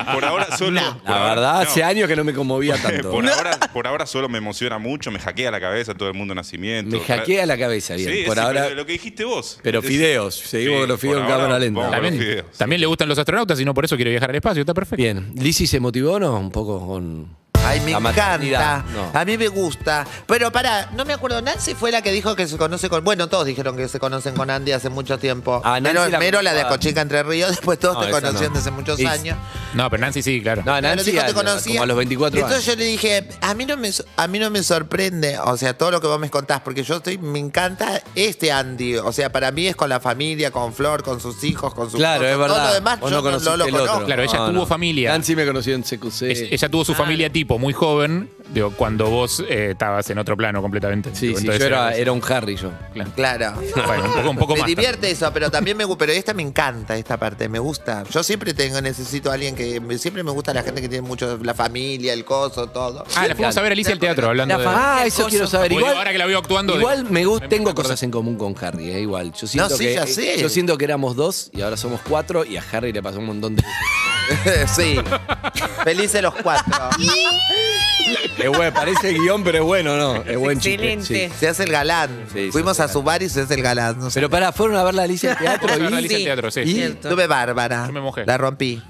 por, por ahora solo. por La ahora- verdad, no. hace años que no me conmovía tanto. Por ahora, por ahora solo me emociona mucho, me hackea la cabeza todo el mundo nacimiento. Me hackea la cabeza, bien. Sí, por sí, ahora. pero lo que dijiste vos. Pero Es- fideos, seguimos Sí, con los fideos por en ahora cámara lenta. vamos También, le gustan los astronautas y no por eso quiere viajar al espacio. Está perfecto. Bien. ¿Lizzy se motivó o no? Un poco con. Ay, me la encanta. No. A mí me gusta. Pero pará, no me acuerdo. Nancy fue la que dijo que se conoce con. Bueno, todos dijeron que se conocen con Andy hace mucho tiempo. Ah, Nancy Mero, la Mero, la de conocía. Cochica Entre Ríos, después todos No, te conocían no. desde muchos Y- años. No, pero Nancy sí, claro. No, Pero Nancy dijo, te conocía. como a los 24 Entonces años. yo le dije, a mí no me a mí no me sorprende, o sea, todo lo que vos me contás, porque yo estoy, me encanta este Andy. O sea, para mí es con la familia, con Flor, con sus hijos, con sus Claro, cosas. es verdad. Todo lo demás Vos yo no no, lo el conozco. otro. Claro, ella No, tuvo no. familia. Nancy me conoció en CQC. Es- ella tuvo su familia tipo muy joven, digo, cuando vos eh, estabas en otro plano completamente. Sí, Digo, sí, entonces yo era, era- era un Harry yo. Claro. Claro. Bueno, un poco, un poco me más. divierte eso, pero también me gusta. Pero esta me encanta, esta parte, me gusta. Yo siempre tengo, necesito a alguien que. Siempre me gusta la gente que tiene mucho. La familia, el coso, todo. Ah, la fuimos a ver a Alicia al teatro hablando La de. Ah, eso quiero saber. Igual, ahora que la veo actuando. de- igual me gusta, tengo cosas en común con Harry, eh, igual. Yo siento sí, que ya sé. yo siento que éramos dos y ahora somos cuatro y a Harry le pasó un montón de sí. Felices los cuatro. Es bueno, parece guion, pero es bueno, ¿no? Es buen chiste, Excelente. sí. Se hace el galán. Sí, Fuimos a su bar y se hace el galán. no sé. Pero pará, ¿fueron a ver la Alicia al teatro? A ver a y- Alicia al teatro, sí. y- Cierto. Tuve bárbara. Yo me mojé. La rompí.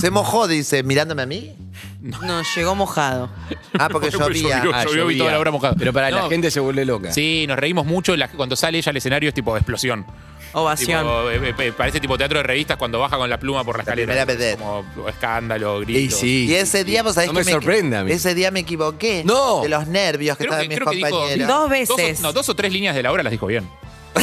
Se mojó, dice, mirándome a mí. No, llegó mojado. Ah, porque llovía. Llovió, Ah, llovió, vi llovía. toda la obra mojada. Pero para la gente se vuelve loca. Sí, nos reímos mucho. la- cuando sale ella al escenario es tipo explosión. Ovación. Tipo, eh, eh, parece tipo teatro de revistas cuando baja con la pluma por la escalera. primera vedette. Como escándalo, Y sí. Y ese día, vos sabés No que me sorprende a mí. Ese día me equivoqué. No. De los nervios que Creo estaban que, mis creo que dijo compañeros. Dos veces. no, dos o tres líneas de la obra las dijo bien.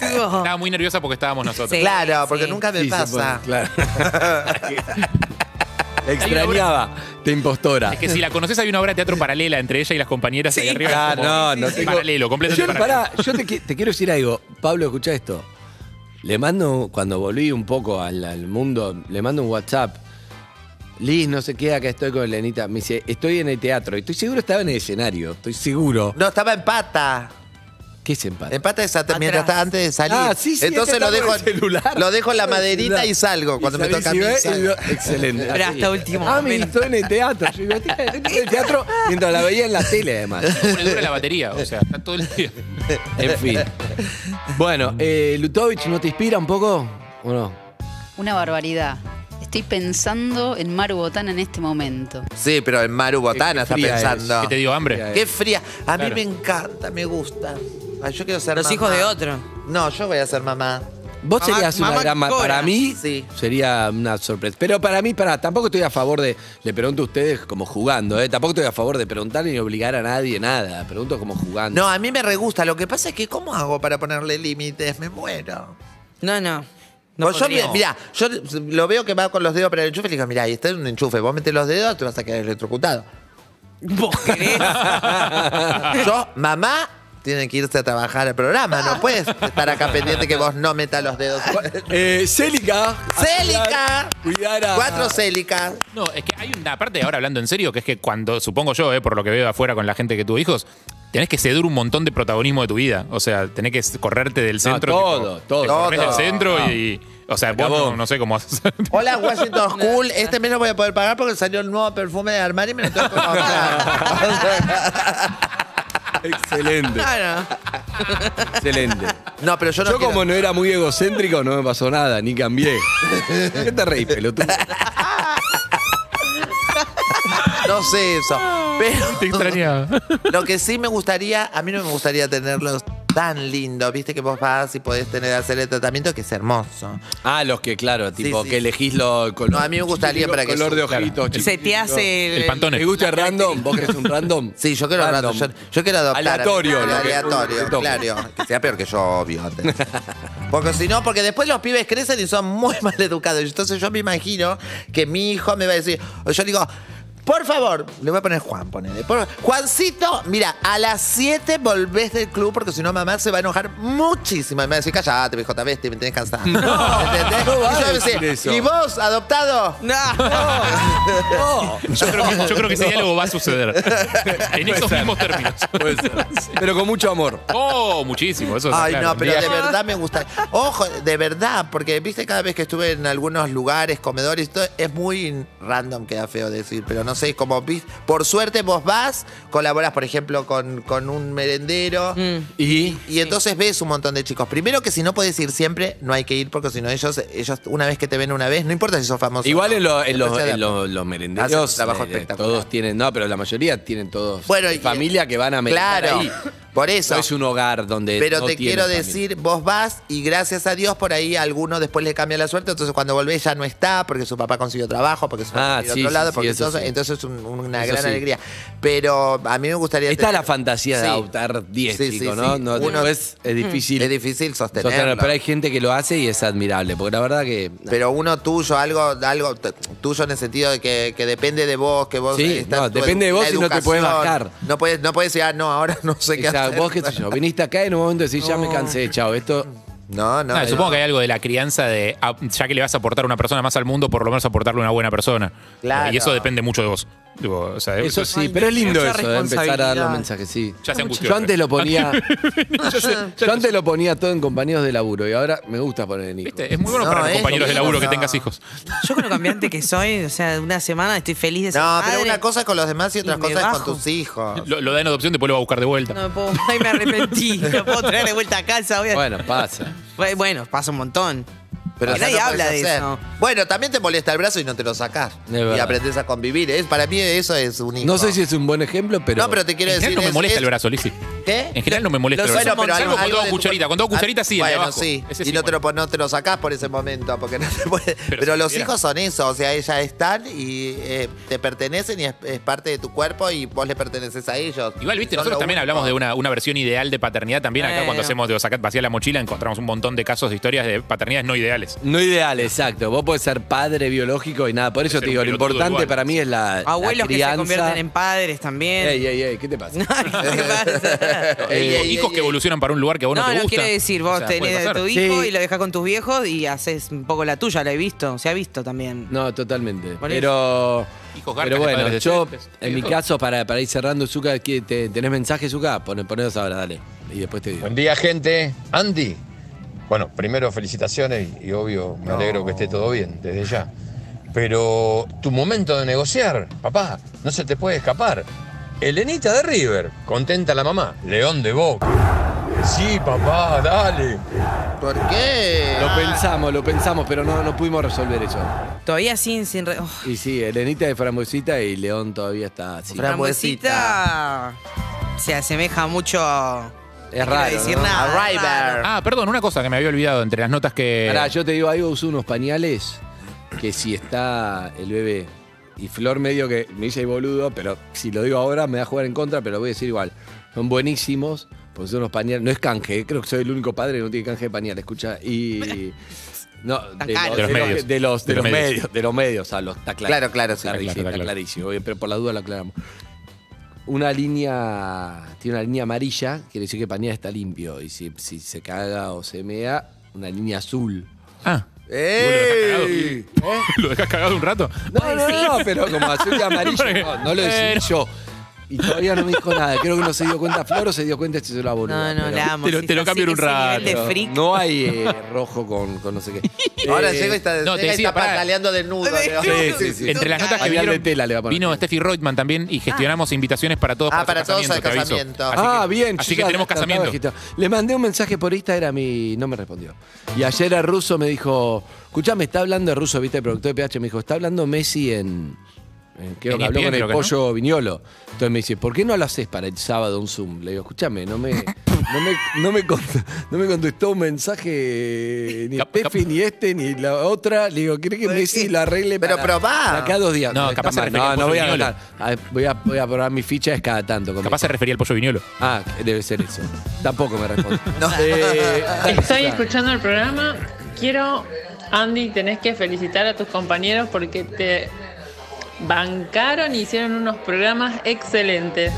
Estaba muy nerviosa porque estábamos nosotros. Sí. Claro, porque nunca me pasa. claro. Extrañaba de impostora. Es que si la conoces hay una obra de teatro paralela entre ella y las compañeras ahí arriba. Ah, como- no, no sí, tengo- Paralelo, completamente Yo, paralelo. pará, yo te, qui- te quiero decir algo. Pablo, escucha esto. Le mando, cuando volví un poco al, al mundo, le mando un WhatsApp. Liz, no sé qué, acá estoy con Elenita. Me dice, estoy en el teatro. Y estoy seguro estaba en el escenario. Estoy seguro. No, estaba en pata. ¿Qué es empate? En pata esa, mientras antes de salir. Ah, sí, sí, Entonces lo dejo, el celular. lo dejo en la maderita y salgo. Cuando Y me toca a mí. salgo. Excelente. Pero hasta último Ah, me momento. en el teatro. Yo digo, "Tía, estoy en el teatro mientras la veía en la tele, además. Dura la batería, o sea, está todo el día. En fin. Bueno, eh, Lutovich, ¿no te inspira un poco? ¿O no? Una barbaridad. Estoy pensando en Maru Botana en este momento. Sí, pero en Maru Botana está fría es. pensando. ¿Qué te dio hambre? Qué fría. A mí me encanta, me gusta. Ay, yo quiero ser Los mamá. hijos de otro. No, yo voy a ser mamá. Vos Mamá- serías una mamá gran ma- Cora. Para mí Sí. sería una sorpresa. Pero para mí, para, tampoco estoy a favor de. Le pregunto a ustedes como jugando, ¿eh? Tampoco estoy a favor de preguntar ni obligar a nadie nada. Pregunto como jugando. No, a mí me re gusta. Lo que pasa es que, ¿cómo hago para ponerle límites? Me muero. No, no. No Vos, yo, podría. mira, yo lo veo que va con los dedos para el enchufe y le digo, mira, ahí está un enchufe. Vos metes los dedos, te vas a quedar electrocutado. ¿Vos querés? Yo, mamá, tiene que irse a trabajar al programa. No puedes estar acá pendiente que vos no metas los dedos. Eh, Célica. ¡Célica! Cuidar a. Cuatro célicas. No, es que hay una parte, ahora hablando en serio, que es que cuando, supongo yo, eh, por lo que veo afuera con la gente que tuvo hijos, tenés que ceder un montón de protagonismo de tu vida. O sea, tenés que correrte del centro. todo, tipo, todo. te corres Todo. del centro Ah. y. O sea, vos no, no sé cómo haces. Hola, Washington School. Este mes no voy a poder pagar porque salió el nuevo perfume de Armani y me lo tengo que comprar. Excelente. Claro. Excelente. No, pero yo no Yo, quiero- como no era muy egocéntrico, no me pasó nada, ni cambié. ¿Qué te reís, pelotudo? No sé eso. Pero Te extrañaba. lo que sí me gustaría, a mí no me gustaría tenerlos tan lindos. Viste que vos vas y podés tener hacer el tratamiento que es hermoso. Ah, los que, claro, tipo, sí. que elegís lo, color. No, a mí me gustaría para que color de su- claro. ojitos. Se te hace El pantone. ¿Te gusta random? ¿Vos querés un random? Sí, yo quiero Random. Yo, yo quiero adoptar. Aleatorio, lo aleatorio, que claro. Que sea peor que yo, obvio. antes. Porque si no, porque después los pibes crecen y son muy mal educados. Entonces yo me imagino que mi hijo me va a decir, yo digo, por favor, le voy a poner Juan, ponele. Por- Juancito, mira, a las 7 volvés del club porque si no mamá se va a enojar muchísimo. Y me va a decir, callate, mi JB, me tenés cansado. ¿Entendés? no va Y yo a me decir eso. ¿Y vos, adoptado? No. Yo creo, que, yo creo que ese diálogo va a suceder. En esos mismos términos. Puede ser. Pero con mucho amor. Oh, muchísimo. Eso está Ay, claro. no, pero de verdad me gusta. Ojo, de verdad, porque viste cada vez que estuve en algunos lugares, comedores, y todo, es muy random, queda feo decir, pero no sé, como vis- por suerte vos vas, colaboras, por ejemplo, con, con un merendero. Y. Y entonces ves un montón de chicos. Primero que si no puedes ir siempre, no hay que ir porque si no ellos, ellos una vez que te ven una vez, no importa si sos famoso. Igual o no, en, lo- en los, después se en adaptan. los- merenderos trabajo eh, espectacular. todos tienen, no, pero la mayoría tienen todos Bueno, y- familia que van a merendar Claro, ahí. por eso. No es un hogar donde Pero no te quiero familia. decir, vos vas y gracias a Dios por ahí a alguno después le cambia la suerte, entonces cuando volvés ya no está porque su papá consiguió trabajo, porque su papá Ah, consiguió sí, otro sí, lado, sí, porque eso entonces, sí. entonces es un- una Eso gran sí. alegría. Pero a mí me gustaría... Está la fantasía de Sí. adoptar 10 Sí, sí, chicos, sí. ¿no? Uno- después es difícil. Es difícil sostenerlo. sostenerlo, pero hay gente que lo hace y es admirable, porque la verdad que Pero uno tuyo, algo, algo t- tuyo en el sentido de que, que depende de vos, que vos Sí, estás- no, tu depende de vos la y no te podés educación. bajar. No puedes, no puedes decir, ah, no, ahora no sé qué o sea, hacer. vos qué sé yo, viniste acá y en un momento decís, ya me cansé, chao, esto No, no. Ah, no. supongo que hay algo de la crianza de, ah, ya que le vas a aportar una persona más al mundo, por lo menos aportarle una buena persona. Claro. Y eso depende mucho de vos. Digo, o sea, Eso es- sí, pero es lindo mucha eso, de empezar a dar los responsabilidad. mensajes, sí. Ya se angustió. Yo antes lo ponía. yo antes lo ponía todo en compañeros de laburo y ahora me gusta poner en hijos. ¿Viste? Es muy bueno No, para los es compañeros de laburo que tengas hijos. Yo con lo cambiante que soy, o sea, una semana estoy feliz de ser No, pero madre. una cosa es con los demás y otra Y me cosa es con tus hijos. Lo, lo da en adopción, después lo va a buscar de vuelta. No me puedo, ay, me arrepentí. No puedo traer de vuelta a casa. voy a- Bueno, pasa. Bueno, pasa un montón. Pero Nadie no habla de hacer. eso. Bueno, también te molesta el brazo y no te lo sacás. Y aprendés a convivir. Es, para mí eso es un hijo. No sé si es un buen ejemplo, pero. No, pero te quiero En decir. general no me es- molesta es- el brazo, Lizzy. ¿Qué? En general no me molesta Los bueno, pero Salvo algo cuando hago de- cucharita. Cuando hago cucharita sí, el de bueno, abajo. sí. Ese y sí no te, lo, no te lo sacás por ese momento, porque no te puede- Pero, si los pudiera. hijos son eso, o sea, ellas están y eh, te pertenecen y es, es parte de tu cuerpo y vos le perteneces a ellos. Igual, viste, Son nosotros lo también único. hablamos de una, una versión ideal de paternidad. También acá Bueno. cuando hacemos de sacar vacía la mochila encontramos un montón de casos de historias de paternidades no ideales. No ideal, exacto. Vos podés ser padre biológico y nada. Por eso te digo, un lo pelotudo importante igual. para mí es la. la Abuelos que se crianza. convierten en padres también. Ey, ey, ey, ¿qué te pasa? ¿Qué pasa? Ey, hijos que evolucionan para un lugar que a vos no, No, te no gusta. quiere decir, vos O sea, puede tenés a pasar. tu hijo Sí. y lo dejás con tus viejos y haces un poco la tuya, la he visto, se ha visto también. No, totalmente. Por Pero. Hijos garcas Pero de bueno, padres yo, decentes. en mi caso, para, para ir cerrando, Zuka, ¿qué- te- ¿tenés mensajes, Zuka? Pon, ponedos ahora, dale. Y después te digo. Buen día, gente. Andy. Bueno, primero felicitaciones y, y obvio me alegro que esté todo bien desde ya. Pero tu momento de negociar, papá, no se te puede escapar. Elenita de River, contenta la mamá. León de Boca. Sí, papá, dale. ¿Por qué? Lo pensamos, lo pensamos, pero no, no pudimos resolver eso. Todavía sin, sin re- oh, Y sí, Elenita de Frambuesita y León todavía está así. Frambuesita se asemeja mucho. Es no quiero raro, decir ¿no? nada. A es raro. Ah, perdón, una cosa que me había olvidado entre las notas que. Pará, yo te digo algo, uso unos pañales que si está el bebé y Flor medio que me dice "Ay, boludo, pero si lo digo ahora me va a jugar en contra, pero lo voy a decir igual. Son buenísimos, porque son unos pañales, no es canje, creo que soy el único padre que no tiene canje de pañales, escucha. Y. No, de, los, De los medios. de los, de De los los medios. medios, de los medios, a los, está claro. Claro, claro, sí, Está claro, clarísimo, está clarísimo, bien, pero por la duda lo aclaramos. Una línea, tiene una línea amarilla, quiere decir que el pañal está limpio. Y si, si se caga o se mea, una línea azul. Ah. ¡Ey! ¿Lo dejas cagado un rato? No, no, no, pero como azul y amarillo, no, no lo decidí yo. Y todavía no me dijo nada. Creo que no se dio cuenta Flor o se dio cuenta este se la boluda. No, no, pero- la amo. Te lo- te lo cambio en un rato. de. No hay eh, rojo con, con no sé qué. Ahora Eh, llega y está, no, te llega y decía, está pará. pataleando desnudo. Sí, sí, sí. Entre las notas que Pañal de vinieron, tela le va a poner. vino Steffi Reutemann también y gestionamos invitaciones para todos Ah, para, todos al casamiento, te aviso. casamiento. Así ah, que- bien. Así yo que ya tenemos trataba de casamiento. agitar. Le mandé un mensaje por Instagram y no me respondió. Y ayer el ruso me dijo, escuchame, está hablando el ruso, viste, el productor de PH, me dijo, está hablando Messi en... creo En que habló ESPN, con el pollo Viñolo. Entonces me dice, ¿por qué no lo haces para el sábado un Zoom? Le digo, escúchame, no me, no me, no me, cont- no me contestó un mensaje ni Cap- Steffi, ni este, ni la otra. Le digo, ¿querés que Messi lo arregle Pero para, probá. para cada dos días? No, capaz se mal. refería no, al no voy a Viñolo. gastar. A ver, Voy a, voy a probar mi ficha es cada tanto. con Capaz se refería al pollo viñolo. Ah, debe ser eso. Tampoco me responde. Eh, Estoy escuchando el programa. Quiero, Andy, tenés que felicitar a tus compañeros porque te bancaron y hicieron unos programas excelentes.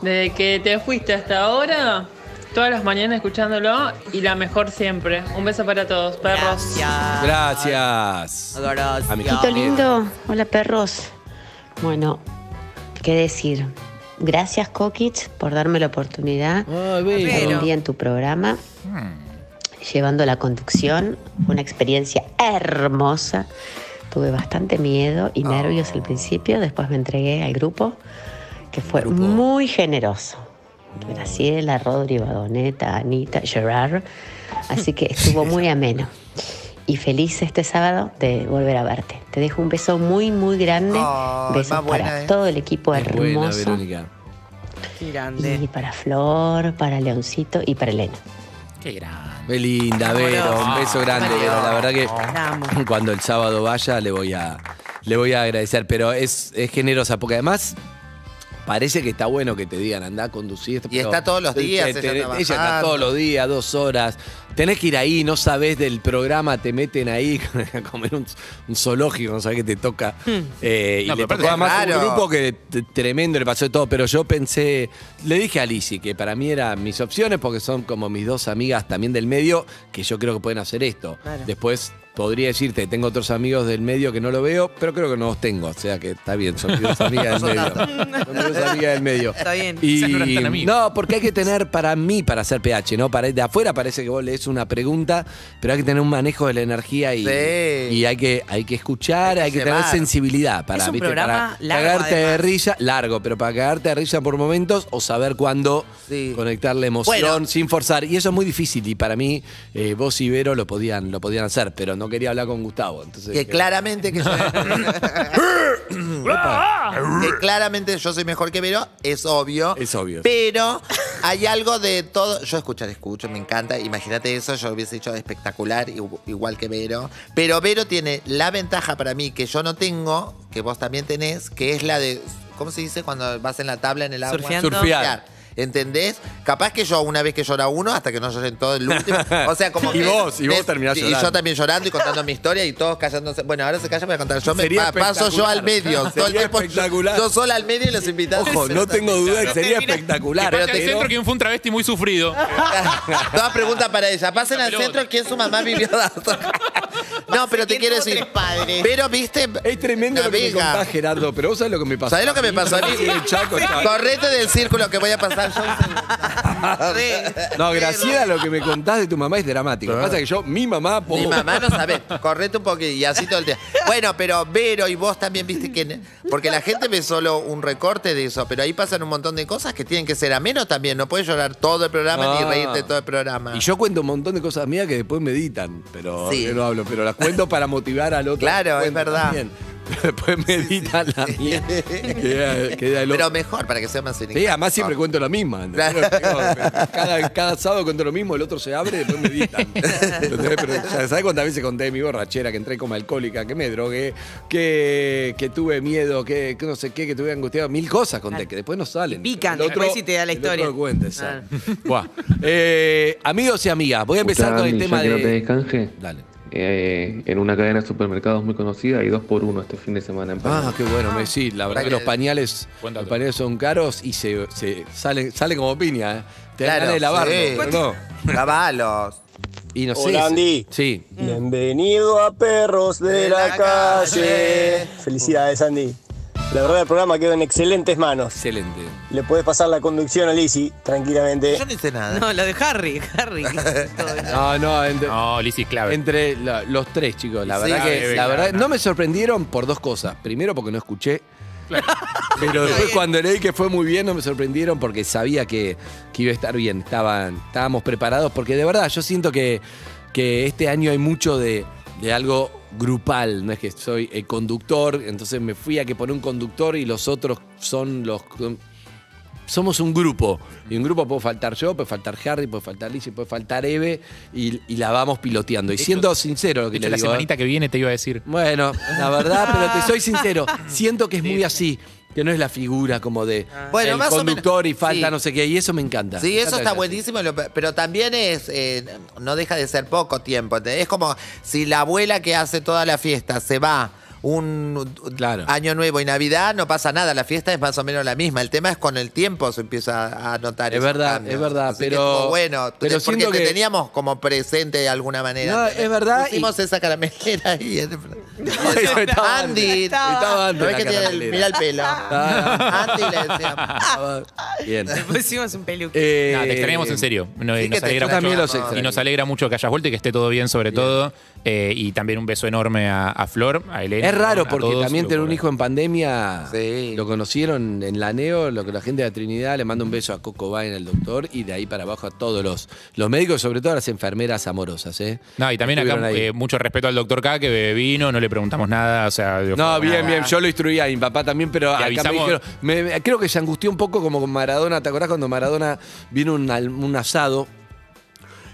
Desde que te fuiste hasta ahora, todas las mañanas escuchándolo y la mejor siempre. Un beso para todos, perros. Gracias. Gracias. A mi Hijito lindo, hola perros. Bueno, ¿qué decir? Gracias Kokich por darme la oportunidad de un día en tu programa, llevando la conducción. Fue una experiencia hermosa. Tuve bastante miedo y nervios al principio, después me entregué al grupo, que fue muy generoso. Graciela, Rodri, Badoneta, Anita, Gerard. Así que estuvo muy ameno. Y feliz este sábado de volver a verte. Te dejo un beso muy, muy grande. Ay, Besos buena, para eh. todo el equipo Es buena, hermoso. Verónica. y Grande. para Flor, para Leoncito y para Elena. Qué grande. Qué linda, Vero. Un beso grande, Vero. La verdad que cuando el sábado vaya le voy a, le voy a agradecer. Pero es, es generosa, porque además parece que está bueno que te digan, anda a conducir. Y está todos los días ella ella está todos los días, dos horas. Tenés que ir ahí, no sabés del programa, te meten ahí a comer un, un zoológico, no sabés qué te toca. Eh, y No, le tocó además un raro. grupo que tremendo le pasó de todo, pero yo pensé, le dije a Lizzy que para mí eran mis opciones porque son como mis dos amigas también del medio que yo creo que pueden hacer esto. Claro. Después podría decirte, tengo otros amigos del medio que no lo veo, pero creo que no los tengo, o sea que está bien, son mis dos amigas del medio. Son mis dos amigas del medio. Está bien. Y, no porque hay que tener para mí, para hacer PH, ¿no? Para, de afuera parece que vos lees una pregunta, pero hay que tener un manejo de la energía y, Sí. y hay, que, hay que escuchar, hay que tener sensibilidad para, Es un ¿viste? programa para largo, cagarte de risa, largo, pero para cagarte de risa por momentos o saber cuándo Sí. conectar la emoción Bueno. sin forzar. Y eso es muy difícil y para mí eh, vos y Vero lo podían, lo podían hacer, pero no, quería hablar con Gustavo. Entonces, Que claramente que yo, que claramente yo soy mejor que Vero, es obvio. Es obvio. Pero hay algo de todo. Yo escuchar, escucho, me encanta. Imagínate eso, yo lo hubiese hecho espectacular, igu- igual que Vero. Pero Vero tiene la ventaja para mí que yo no tengo, que vos también tenés, que es la de. ¿Cómo se dice cuando vas en la tabla en el agua? Surfeando. Surfear. ¿Entendés? Capaz que yo una vez que llora uno hasta que no lloren todo el último. O sea, como Y que- vos, y vos terminás Y llorando. yo también llorando y contando mi historia y todos callándose. Bueno, ahora se callan para contar. Yo me pa- paso yo al medio. espectacular. Todo el tiempo yo- espectacular. Yo sola al medio y los invitados. Ojo, no tengo duda que sería espectacular. Pero te- centro que fue un travesti muy sufrido. Toda pregunta para ella. Pasen al centro quién su mamá vivió. No, pero te quiero decir. Pero viste. Es tremendo lo que me contás, Gerardo, pero vos sabés lo que me pasó. ¿Sabés lo que me pasó a mí? Correte del círculo que voy a pasar No, Graciela, lo que me contás de tu mamá es dramático. Lo que pasa es que yo, mi mamá... Mi mamá no sabe, correte un poquito y así todo el día. Bueno, pero Vero y vos también viste que. Porque la gente ve solo un recorte de eso, pero ahí pasan un montón de cosas que tienen que ser ameno también. No puedes llorar todo el programa ni Ah. reírte todo el programa. Y yo cuento un montón de cosas mías que después me editan, pero Sí. yo no hablo, pero las cuento para motivar al otro. Claro, es Cuento verdad. también. Pero después me editan la mía. Queda, queda el otro. Pero mejor, para que sea más Sí, además siempre cuento la misma. ¿entendés? Cada, cada sábado cuento lo mismo, el otro se abre y después me editan. ¿Entendés? Pero ya ¿sabes cuántas veces conté de mi borrachera? Que entré como alcohólica, que me drogué, que, que tuve miedo, que, que no sé qué, que tuve angustiado. Mil cosas conté, que después no salen. Pican, El otro- después sí te da la el otro historia. cuenta, exacto. Buah. Eh, amigos y amigas, voy a empezar con el tema que no de. tenés canje, Dale. Eh, en una cadena de supermercados muy conocida hay dos por uno este fin de semana en Ah, Palermo. qué bueno, me sí, la verdad que los pañales, los pañales son caros y se, se sale, sale como piña, ¿eh? Te dan Claro, ganas de lavarlo, sí. pero no. Lavalos. Y no sé. Hola, Andy. Sí. Bienvenido a Perros de, la, calle. Felicidades, Andy. La verdad, el programa quedó en excelentes manos. Excelente. Le puedes pasar la conducción a Lizzy tranquilamente. Yo no hice nada. No, lo de Harry. Harry. No, no, entre, No, Lizzy clave. entre la- los tres, chicos. La Sí, verdad que la verdad, no me sorprendieron por dos cosas. Primero, porque no escuché. Pero después cuando leí que fue muy bien, no me sorprendieron porque sabía que, que iba a estar bien. Estaban, estábamos preparados porque de verdad yo siento que, que este año hay mucho de, de algo grupal. No es que soy el conductor, entonces me fui a que poner un conductor y los otros son los... Somos un grupo. Y un grupo puede faltar yo, puede faltar Harry, puede faltar Lizzie, puede faltar Eve y, y la vamos piloteando. Y siendo sincero lo que De hecho, le la digo, ¿eh? semanita que viene te iba a decir. Bueno, la verdad, pero te soy sincero, siento que es muy así, que no es la figura como de Bueno, el más o conductor menos, y falta sí. no sé qué, y eso me encanta. Sí, Me eso está buenísimo, lo- pero también es, eh, no deja de ser poco tiempo. Es como si la abuela que hace toda la fiesta se va un año nuevo y Navidad, no pasa nada, la fiesta es más o menos la misma. El tema es con el tiempo se empieza a notar Es esos verdad, cambios. es verdad, Así pero- bueno, pero porque siento te que- teníamos como presente de alguna manera. No, es verdad, Pusimos esa caramelera ahí. Estaba Andy, Estaba antes ¿no que tiene mira el pelo? Ah. Andy le decíamos. Bien. Le pusimos un peluque. Eh, te extrañamos en serio. No, sí y, que nos te alegra mucho, y nos alegra mucho que hayas vuelto y que esté todo bien, sobre todo. Eh, y también un beso enorme a, a Flor, a Elena. Es raro porque todos. también tener un hijo en pandemia lo conocieron en la NEO, lo que la gente de la Trinidad le manda un beso a Coco Bain, el doctor, y de ahí para abajo a todos los, los médicos, sobre todo a las enfermeras amorosas. ¿eh? No, y también acá Estuvieron eh, mucho respeto al doctor K que vino, no le preguntamos nada. O sea, No, bien, bien. Yo lo instruía a mi papá también, pero acá me dijeron. me- me- creo que se angustió un poco como con Maradona. ¿Te acordás cuando Maradona vino un asado?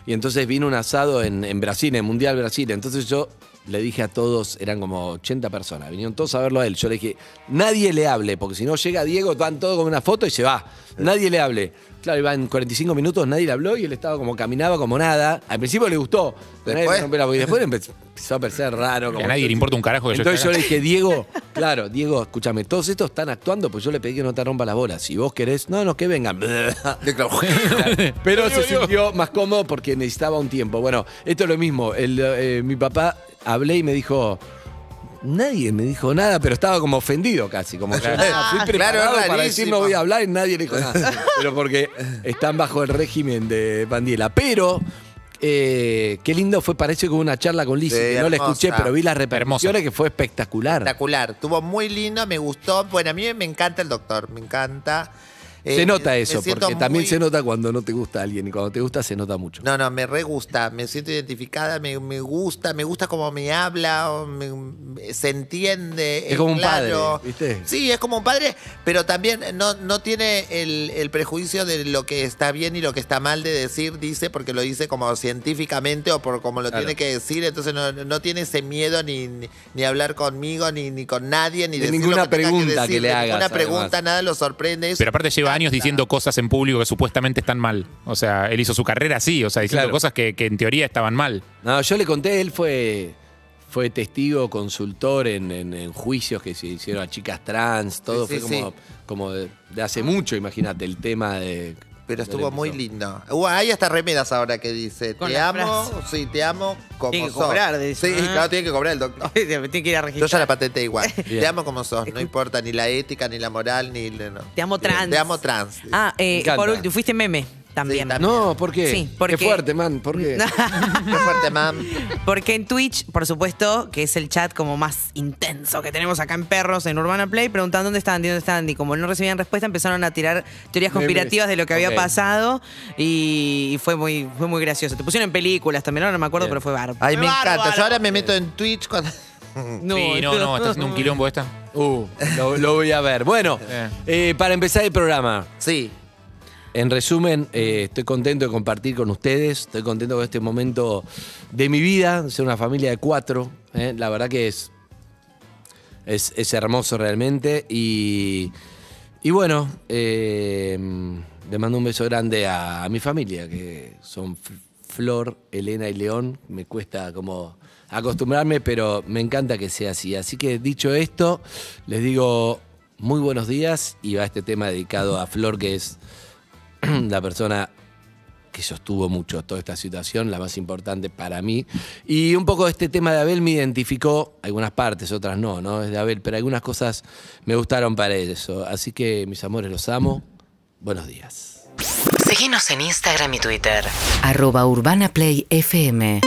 Y entonces vino un asado en, en Brasil, en Mundial Brasil. Entonces yo le dije a todos, eran como 80 personas, vinieron todos a verlo a él. Yo le dije, nadie le hable, porque si no llega Diego, van todos con una foto y se va. Nadie le hable. Claro, iba en 45 minutos, nadie le habló y él estaba como, caminaba como nada. Al principio le gustó, pero nadie Después. le rompió la boca. y después empezó, empezó a parecer raro. Como a nadie le importa un carajo que yo Entonces yo le dije, Diego, claro, Diego, escúchame, todos estos están actuando, pues yo le pedí que no te rompa las bolas. Si vos querés, no, no, que vengan. Pero se sintió más cómodo porque necesitaba un tiempo. Bueno, esto es lo mismo. El, eh, mi papá hablé y me dijo. Nadie me dijo nada, pero estaba como ofendido casi. Como Claro. yo "Ah, fui Claro, preparado es para decir no voy a hablar y nadie le dijo nada. Pero porque están bajo el régimen de Bandiela. Pero eh, qué lindo fue, parece como una charla con Lizzie, Sí, que no la escuché, pero vi las repercusiones que fue espectacular. Espectacular. Estuvo muy lindo, me gustó. Bueno, a mí me encanta el doctor, me encanta. Eh, se nota me eso, porque también se nota cuando no te gusta alguien y cuando te gusta se nota mucho. No, no, me re gusta, me siento identificada, me, me gusta, me gusta cómo me habla, me- se entiende. Es como un claro. padre, ¿viste? Sí, es como un padre, pero también no, no tiene el, el prejuicio de lo que está bien y lo que está mal de decir, dice, porque lo dice como científicamente o por como lo Claro. tiene que decir, entonces no, no tiene ese miedo ni, ni, ni hablar conmigo, ni, ni con nadie, ni De decir ninguna lo que tenga pregunta decir, que le hagas, Ninguna pregunta, además. nada lo sorprende. eso Pero aparte lleva años diciendo cosas en público que supuestamente están mal. O sea, él hizo su carrera así, o sea, diciendo Claro. cosas que, que en teoría estaban mal. No, yo le conté, él fue, fue testigo, consultor en, en- en juicios que se hicieron a chicas trans, todo Sí, sí, fue como, sí. como de, de hace mucho, imagínate, el tema de... Pero estuvo muy lindo. Uh, hay hasta remeras ahora que dice, Con te la amo, frase. sí, te amo como Tiene que sos. cobrar, dice. Sí, Ah. claro, tiene que cobrar el doctor. Tiene que ir a Yo registrar. ya la patenté igual. Bien. Te amo como sos, no importa ni la ética, ni la moral, ni... No. Te amo trans. Te amo trans. Ah, eh, Me encanta. por último, fuiste meme también. No, ¿por qué? Sí, porque- Qué fuerte, man, ¿por qué? Qué fuerte, mam. Porque en Twitch, por supuesto, que es el chat como más intenso que tenemos acá en Perros, en Urbana Play, preguntando dónde está Andy, dónde está Andy. Como no recibían respuesta, empezaron a tirar teorías conspirativas de lo que había pasado y, fue muy, fue muy gracioso. Te pusieron en películas también, ahora no me acuerdo, Bien. pero fue bárbaro. Ay, me encanta. bárbaro. Yo ahora me meto en Twitch cuando... No, sí, no, no, está haciendo un quilombo esta. Uh, lo, lo voy a ver. Bueno, Eh. eh, para empezar el programa, Sí. En resumen, eh, estoy contento de compartir con ustedes, estoy contento con este momento de mi vida, ser una familia de cuatro, ¿eh? la verdad que es, es, hermoso realmente y, y bueno, eh, le mando un beso grande a, a mi familia, que son Flor, Elena y León, me cuesta como acostumbrarme, pero me encanta que sea así. Así que dicho esto, les digo muy buenos días y va este tema dedicado a Flor, que es la persona que sostuvo mucho toda esta situación, la más importante para mí. Y un poco este tema de Abel me identificó, algunas partes, otras no, ¿no? Es de Abel, pero algunas cosas me gustaron para eso. Así que, mis amores, los amo. Buenos días. Seguinos en Instagram y Twitter. Arroba Urbana Play FM.